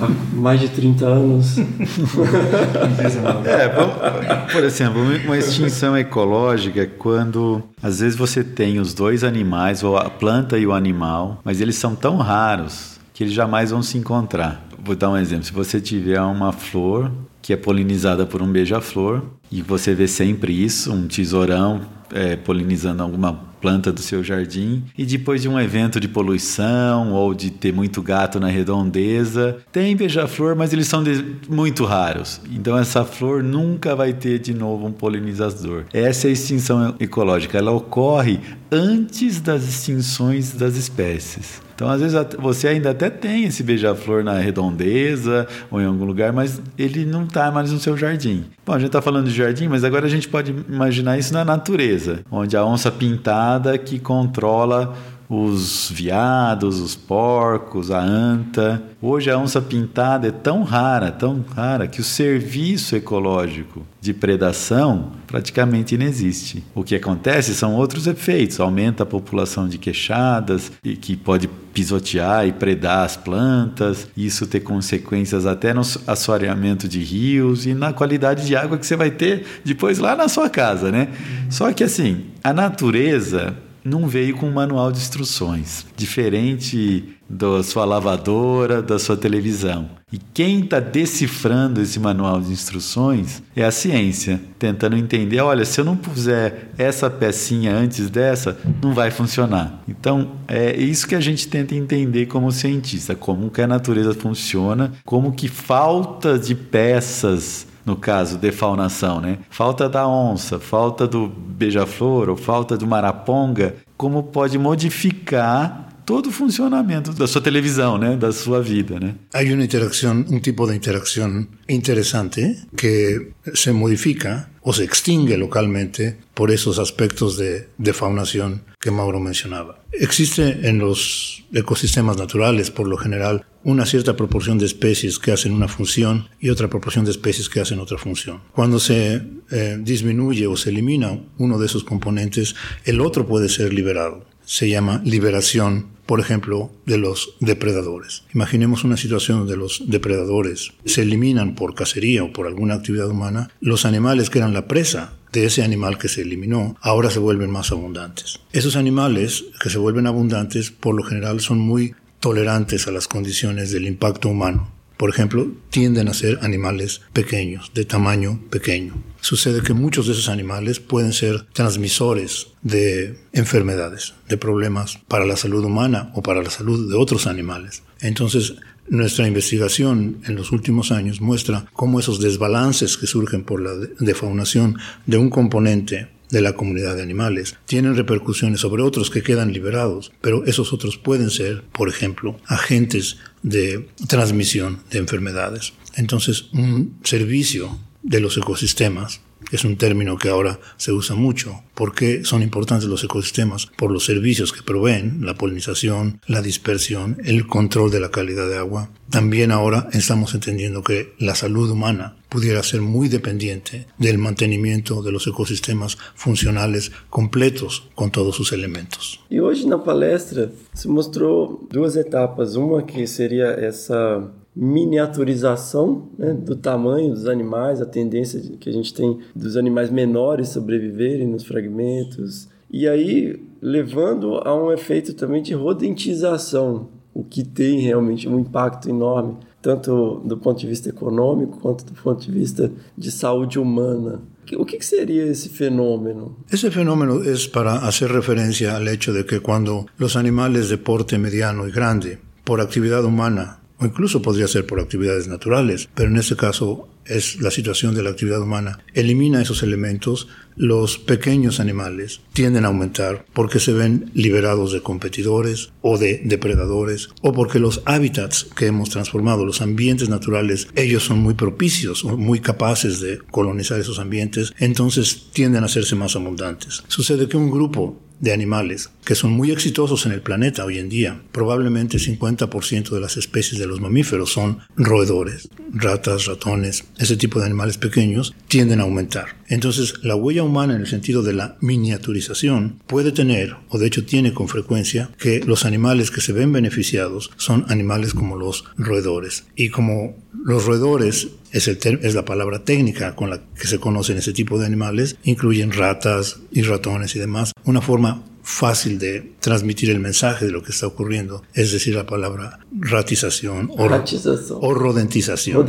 há mais de 30 anos. é, por exemplo, uma extinção ecológica é quando às vezes você tem os dois animais, ou a planta e o animal, mas eles são tão raros que eles jamais vão se encontrar. Vou dar um exemplo. Se você tiver uma flor que é polinizada por um beija-flor e você vê sempre isso, um tesourão é, polinizando alguma planta do seu jardim e depois de um evento de poluição ou de ter muito gato na redondeza, tem beija-flor, mas eles são de, muito raros. Então essa flor nunca vai ter de novo um polinizador. Essa é a extinção ecológica, ela ocorre antes das extinções das espécies. Então, às vezes, você ainda até tem esse beija-flor na redondeza ou em algum lugar, mas ele não está mais no seu jardim. Bom, a gente está falando de jardim, mas agora a gente pode imaginar isso na natureza, onde a onça pintada que controla os viados, os porcos, a anta. Hoje a onça pintada é tão rara, tão rara, que o serviço ecológico de predação praticamente inexiste. O que acontece são outros efeitos. Aumenta a população de queixadas, e que pode pisotear e predar as plantas. Isso ter consequências até no assoreamento de rios e na qualidade de água que você vai ter depois lá na sua casa, né? Só que assim, a natureza não veio com um manual de instruções, diferente da sua lavadora, da sua televisão. E quem está decifrando esse manual de instruções é a ciência, tentando entender: olha, se eu não puser essa pecinha antes dessa, não vai funcionar. Então, é isso que a gente tenta entender como cientista: como que a natureza funciona, como que falta de peças no caso, defaunação, né? Falta da onça, falta do beija-flor ou falta do maraponga, como pode modificar todo o funcionamento da sua televisão, né, da sua vida, né? Há uma interação, um tipo de interação interessante que se modifica ou se extingue localmente por esos aspectos de defaunación que Mauro mencionaba. Existe en los ecosistemas naturales, por lo general, una cierta proporción de especies que hacen una función y otra proporción de especies que hacen otra función. Cuando se eh, disminuye o se elimina uno de esos componentes, el otro puede ser liberado. Se llama liberación por ejemplo, de los depredadores. Imaginemos una situación donde los depredadores se eliminan por cacería o por alguna actividad humana, los animales que eran la presa de ese animal que se eliminó, ahora se vuelven más abundantes. Esos animales que se vuelven abundantes, por lo general, son muy tolerantes a las condiciones del impacto humano. Por ejemplo, tienden a ser animales pequeños, de tamaño pequeño. Sucede que muchos de esos animales pueden ser transmisores de enfermedades, de problemas para la salud humana o para la salud de otros animales. Entonces, nuestra investigación en los últimos años muestra cómo esos desbalances que surgen por la defaunación de un componente de la comunidad de animales tienen repercusiones sobre otros que quedan liberados, pero esos otros pueden ser, por ejemplo, agentes de transmisión de enfermedades. Entonces, un servicio de los ecosistemas es un término que ahora se usa mucho. ¿Por qué son importantes los ecosistemas? Por los servicios que proveen, la polinización, la dispersión, el control de la calidad de agua. También ahora estamos entendiendo que la salud humana pudiera ser muy dependiente del mantenimiento de los ecosistemas funcionales completos con todos sus elementos. E hoje na palestra se mostrou duas etapas. Uma que seria essa miniaturização né, do tamanho dos animais, a tendência que a gente tem dos animais menores sobreviverem nos fragmentos E aí, levando a um efeito também de rodentização, o que tem realmente um impacto enorme, tanto do ponto de vista econômico quanto do ponto de vista de saúde humana. O que sería ese fenómeno? Ese fenómeno es para hacer referencia al hecho de que cuando los animales de porte mediano y grande, por actividad humana, o incluso podría ser por actividades naturales, pero en este caso es la situación de la actividad humana, elimina esos elementos, los pequeños animales tienden a aumentar porque se ven liberados de competidores o de depredadores o porque los hábitats que hemos transformado, los ambientes naturales, ellos son muy propicios o muy capaces de colonizar esos ambientes, entonces tienden a hacerse más abundantes. Sucede que un grupo de animales que son muy exitosos en el planeta hoy en día. Probablemente 50% de las especies de los mamíferos son roedores, ratas, ratones, ese tipo de animales pequeños tienden a aumentar. Entonces, la huella humana en el sentido de la miniaturización puede tener, o de hecho tiene con frecuencia, que los animales que se ven beneficiados son animales como los roedores. Y como los roedores es, la palabra técnica con la que se conocen ese tipo de animales, incluyen ratas y ratones y demás, una forma fácil de transmitir el mensaje de lo que está ocurriendo, es decir, la palabra ratización o, o rodentización,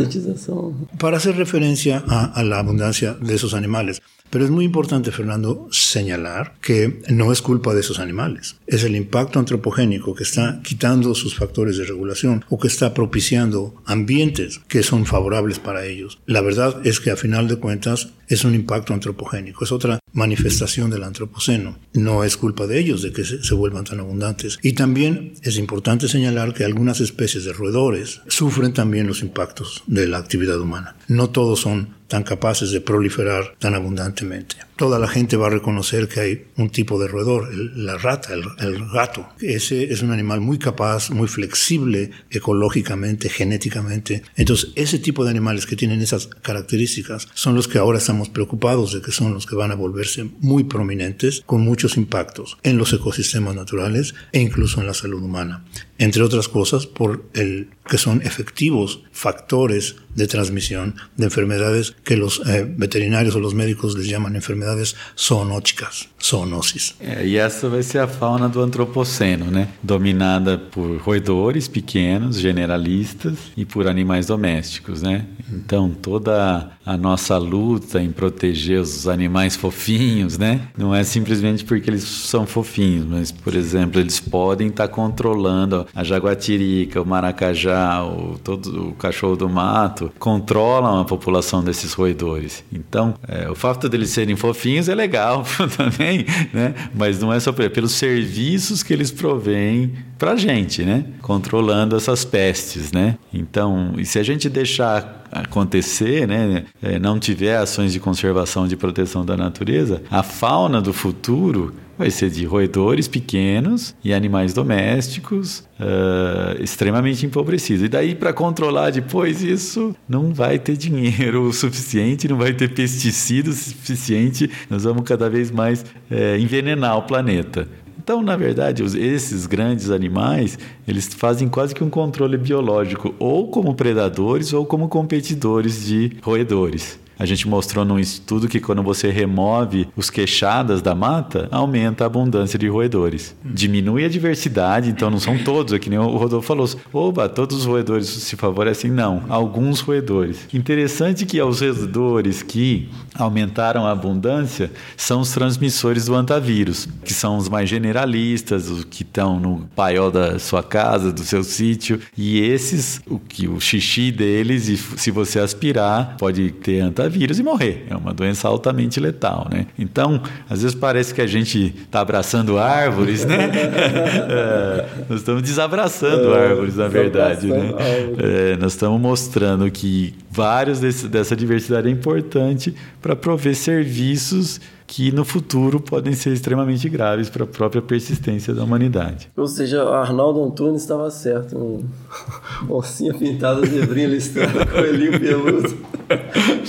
para hacer referencia a, a la abundancia de esos animales. Pero es muy importante, Fernando, señalar que no es culpa de esos animales. Es el impacto antropogénico que está quitando sus factores de regulación o que está propiciando ambientes que son favorables para ellos. La verdad es que a final de cuentas es un impacto antropogénico, es otra manifestación del antropoceno. No es culpa de ellos de que se, vuelvan tan abundantes. Y también es importante señalar que algunas especies de roedores sufren también los impactos de la actividad humana. No todos son tan capaces de proliferar tan abundantemente. Toda la gente va a reconocer que hay un tipo de roedor, la rata, el, el, gato. Ese es un animal muy capaz, muy flexible ecológicamente, genéticamente. Entonces, ese tipo de animales que tienen esas características son los que ahora estamos preocupados de que son los que van a volverse muy prominentes, con muchos impactos en los ecosistemas naturales e incluso en la salud humana. Entre otras cosas, por el que son efectivos factores de transmisión de enfermedades que los eh, veterinarios o los médicos les llaman enfermedades zoonóticas, zoonosis. É, e essa vai ser a fauna do antropoceno, né? Dominada por roedores pequenos, generalistas e por animais domésticos, né? Então toda a nossa luta em proteger os animais fofinhos, né? Não é simplesmente porque eles são fofinhos, mas por exemplo eles podem estar controlando a jaguatirica, o maracajá, o, todo o cachorro do mato, controlam a população desses roedores. Então, é, o fato deles serem fofinhos é legal também, né? Mas não é só pelos serviços que eles provêm para a gente, né? Controlando essas pestes, né? Então, se a gente deixar acontecer, né, é, não tiver ações de conservação, de proteção da natureza, a fauna do futuro vai ser de roedores pequenos e animais domésticos uh, extremamente empobrecidos. E daí, para controlar depois isso, não vai ter dinheiro o suficiente, não vai ter pesticida o suficiente, nós vamos cada vez mais é, envenenar o planeta. Então, na verdade, esses grandes animais, eles fazem quase que um controle biológico, ou como predadores ou como competidores de roedores. A gente mostrou num estudo que quando você remove os queixadas da mata, aumenta a abundância de roedores. Diminui a diversidade, então não são todos, é que nem o Rodolfo falou. Oba, todos os roedores se favorecem? Não, alguns roedores. Interessante que os roedores que aumentaram a abundância são os transmissores do antavírus, que são os mais generalistas, os que estão no paiol da sua casa, do seu sítio, e esses, o que o xixi deles, e se você aspirar, pode ter antavírus vírus e morrer. É uma doença altamente letal, né? Então, às vezes parece que a gente está abraçando árvores, né? é, nós estamos desabraçando é, árvores, na verdade, né? É, nós estamos mostrando que vários desse, dessa diversidade é importante para prover serviços que no futuro podem ser extremamente graves para a própria persistência da humanidade. Ou seja, Arnaldo Antunes estava certo. Um... Oncinha pintada, zebrinha listrada, coelhinho peludo.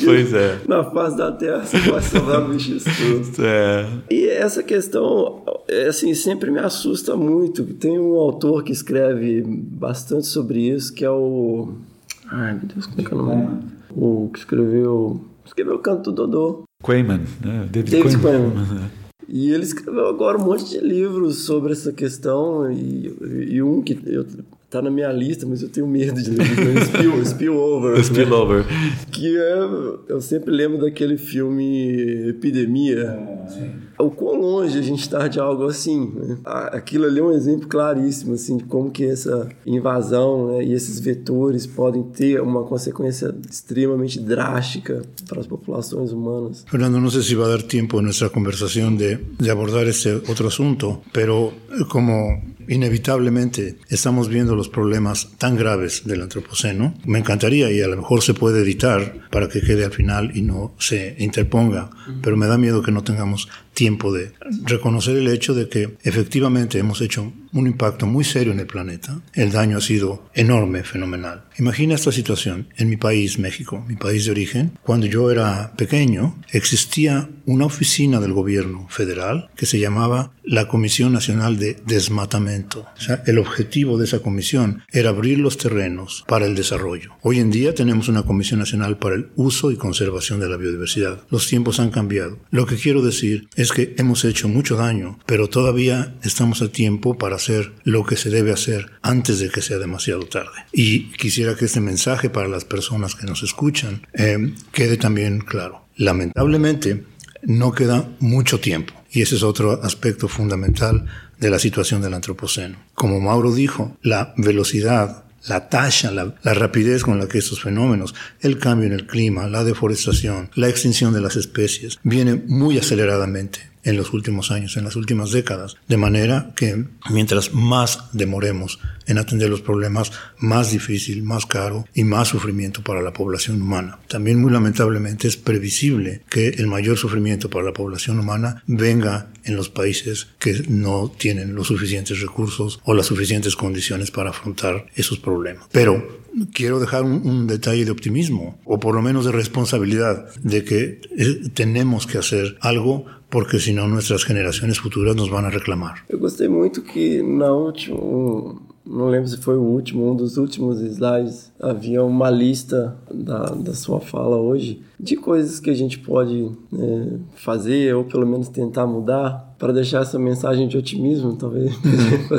Pois é. Na face da Terra você vai sobrar bichos todos. É. E essa questão, assim, sempre me assusta muito. Tem um autor que escreve bastante sobre isso, que é o... Ai, meu Deus, como é que é o nome? O que escreveu... Escreveu o Canto do Dodô. Quayman, né? David, David Quayman. Quayman. E ele escreveu agora um monte de livros sobre essa questão e, e um que eu tá na minha lista, mas eu tenho medo de ler. Spill, spillover. Spillover. Né? Que é. Eu sempre lembro daquele filme Epidemia. O quão longe a gente está de algo assim. Né? Aquilo ali é um exemplo claríssimo assim, de como que essa invasão né, e esses vetores podem ter uma consequência extremamente drástica para as populações humanas. Fernando, não sei se vai dar tempo em nossa conversação de, de abordar esse outro assunto, mas como inevitablemente estamos viendo los problemas tan graves del antropoceno. Me encantaría y a lo mejor se puede editar para que quede al final y no se interponga, pero me da miedo que no tengamos tiempo de reconocer el hecho de que efectivamente hemos hecho un impacto muy serio en el planeta. El daño ha sido enorme, fenomenal. Imagina esta situación en mi país, México, mi país de origen. Cuando yo era pequeño, existía una oficina del gobierno federal que se llamaba la Comisión Nacional de Desmatamiento. O sea, el objetivo de esa comisión era abrir los terrenos para el desarrollo. Hoy en día tenemos una Comisión Nacional para el Uso y Conservación de la Biodiversidad. Los tiempos han cambiado. Lo que quiero decir es que hemos hecho mucho daño, pero todavía estamos a tiempo para hacer lo que se debe hacer antes de que sea demasiado tarde. Y quisiera que este mensaje para las personas que nos escuchan eh, quede también claro. Lamentablemente, no queda mucho tiempo. Y ese es otro aspecto fundamental de la situación del antropoceno. Como Mauro dijo, la velocidad la la, la, rapidez con la que estos fenómenos, el cambio en el clima, la deforestación, la extinción de las especies, viene muy aceleradamente en los últimos años, en las últimas décadas. De manera que mientras más demoremos en atender los problemas, más difícil, más caro y más sufrimiento para la población humana. También muy lamentablemente es previsible que el mayor sufrimiento para la población humana venga en los países que no tienen los suficientes recursos o las suficientes condiciones para afrontar esos problemas. Pero quiero dejar un, un, detalle de optimismo, o por lo menos de responsabilidad, de que eh, tenemos que hacer algo porque senão nossas gerações futuras nos vão reclamar. Eu gostei muito que na última, não lembro se foi o último, um dos últimos slides, havia uma lista da, da sua fala hoje de coisas que a gente pode é, fazer ou pelo menos tentar mudar para deixar essa mensagem de otimismo, talvez.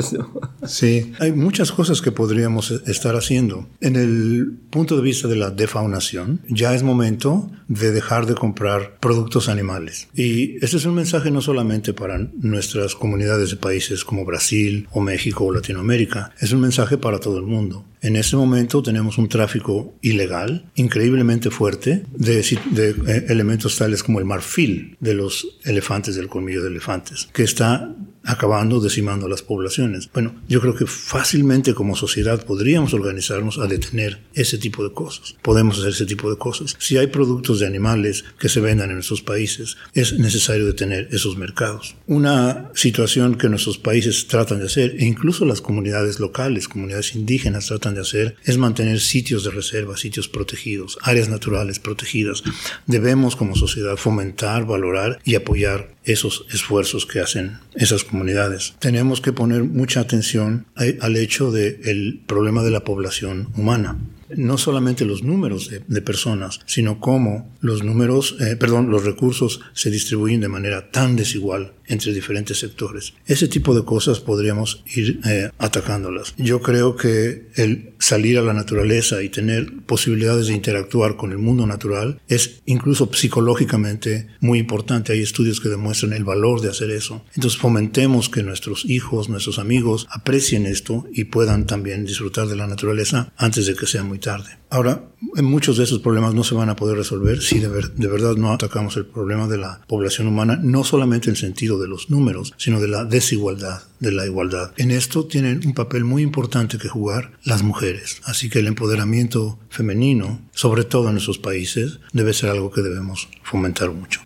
sí, hay muchas cosas que podríamos estar haciendo. En el punto de vista de la defaunación, ya es momento de dejar de comprar productos animales. Y este es un mensaje no solamente para nuestras comunidades de países como Brasil o México o Latinoamérica, es un mensaje para todo el mundo. En este momento tenemos un tráfico ilegal increíblemente fuerte de, de eh, elementos tales como el marfil de los elefantes del colmillo de elefantes, que está acabando decimando las poblaciones. Bueno, yo creo que fácilmente como sociedad podríamos organizarnos a detener ese tipo de cosas. Podemos hacer ese tipo de cosas. Si hay productos de animales que se vendan en nuestros países, es necesario detener esos mercados. Una situación que nuestros países tratan de hacer, e incluso las comunidades locales, comunidades indígenas tratan de hacer, es mantener sitios de reserva, sitios protegidos, áreas naturales protegidas. Debemos como sociedad fomentar, valorar y apoyar esos esfuerzos que hacen esas comunidades. Tenemos que poner mucha atención al hecho del problema de la población humana no solamente los números de, personas, sino cómo los números, eh, perdón, los recursos se distribuyen de manera tan desigual entre diferentes sectores. Ese tipo de cosas podríamos ir eh, atacándolas. Yo creo que el salir a la naturaleza y tener posibilidades de interactuar con el mundo natural es incluso psicológicamente muy importante. Hay estudios que demuestran el valor de hacer eso. Entonces fomentemos que nuestros hijos, nuestros amigos aprecien esto y puedan también disfrutar de la naturaleza antes de que sea muy tarde. Ahora, muchos de esos problemas no se van a poder resolver si de, de, verdad no atacamos el problema de la población humana, no solamente en el de los números, sino de la desigualdad, de la igualdad. En esto tienen un papel muy importante que jugar las mujeres. Así que el empoderamiento femenino, sobre todo en nuestros países, debe ser algo que debemos fomentar mucho.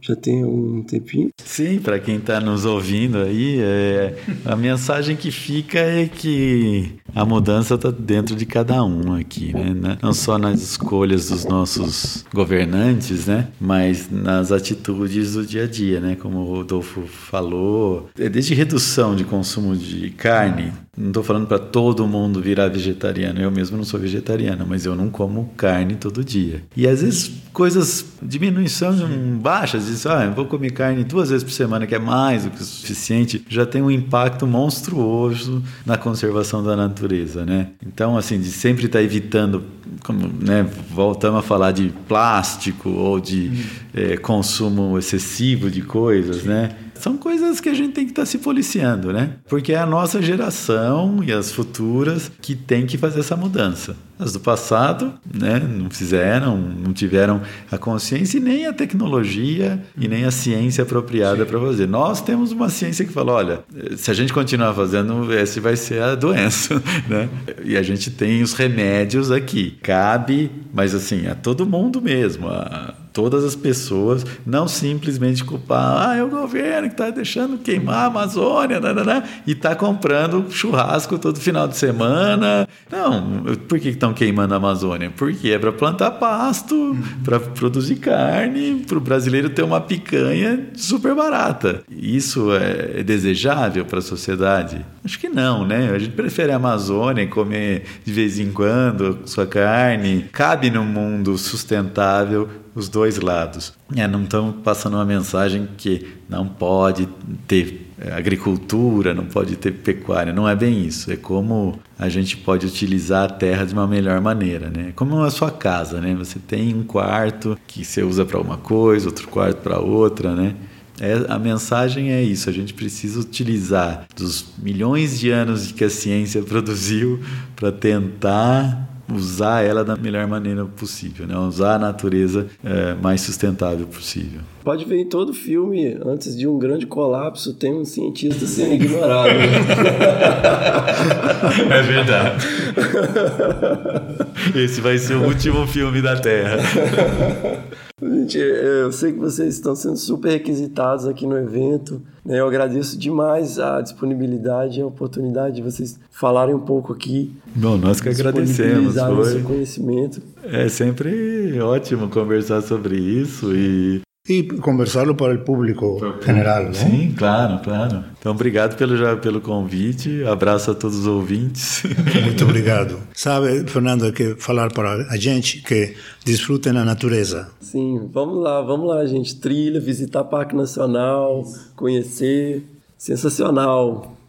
Já tem um tempinho. Sim, para quem está nos ouvindo aí, é, a mensagem que fica é que a mudança está dentro de cada um aqui, né? Não só nas escolhas dos nossos governantes, né? Mas nas atitudes do dia a dia, né? Como o Rodolfo falou, é desde redução de consumo de carne. Não estou falando para todo mundo virar vegetariano. Eu mesmo não sou vegetariano, mas eu não como carne todo dia. E às vezes coisas diminuição baixas disso, ah, eu vou comer carne duas vezes por semana, que é mais do que o suficiente, já tem um impacto monstruoso na conservação da natureza, né? Então, assim, de sempre estar evitando, como, né, voltamos a falar de plástico ou de é, consumo excessivo de coisas, né? São coisas que a gente tem que estar se policiando, né? Porque é a nossa geração e as futuras que tem que fazer essa mudança. As do passado, né, não fizeram, não tiveram a consciência e nem a tecnologia e nem a ciência apropriada para fazer. Nós temos uma ciência que fala, olha, se a gente continuar fazendo, esse vai ser a doença, né? E a gente tem os remédios aqui. Cabe, mas assim, a todo mundo mesmo, a todas as pessoas, não simplesmente culpar, ah, é o governo que está deixando queimar a Amazônia, né, né, né, e está comprando churrasco todo final de semana. Não, por que estão queimando a Amazônia? Porque é para plantar pasto, para produzir carne, para o brasileiro ter uma picanha super barata. Isso é desejável para a sociedade? Acho que não, né? A gente prefere a Amazônia comer de vez em quando sua carne. Cabe no mundo sustentável os dois lados. É, não estão passando uma mensagem que não pode ter é, agricultura, não pode ter pecuária. Não é bem isso. É como a gente pode utilizar a terra de uma melhor maneira, né? Como a sua casa, né? Você tem um quarto que você usa para uma coisa, outro quarto para outra, né? É, a mensagem é isso: a gente precisa utilizar dos milhões de anos que a ciência produziu para tentar usar ela da melhor maneira possível, né? usar a natureza é, mais sustentável possível. Pode ver em todo filme, antes de um grande colapso, tem um cientista sendo ignorado. Né? é verdade. Esse vai ser o último filme da Terra. Gente, eu sei que vocês estão sendo super requisitados aqui no evento. Né? Eu agradeço demais a disponibilidade e a oportunidade de vocês falarem um pouco aqui. Bom, nós que agradecemos. Foi. o seu conhecimento. É sempre ótimo conversar sobre isso e e conversá-lo para o público general, não? Sim, claro, claro. Então, obrigado pelo, já, pelo convite. Abraço a todos os ouvintes. Muito obrigado. Sabe, Fernando, que falar para a gente que desfrutem a natureza. Sim, vamos lá, vamos lá, gente. Trilha, visitar Parque Nacional, conhecer. Sensacional.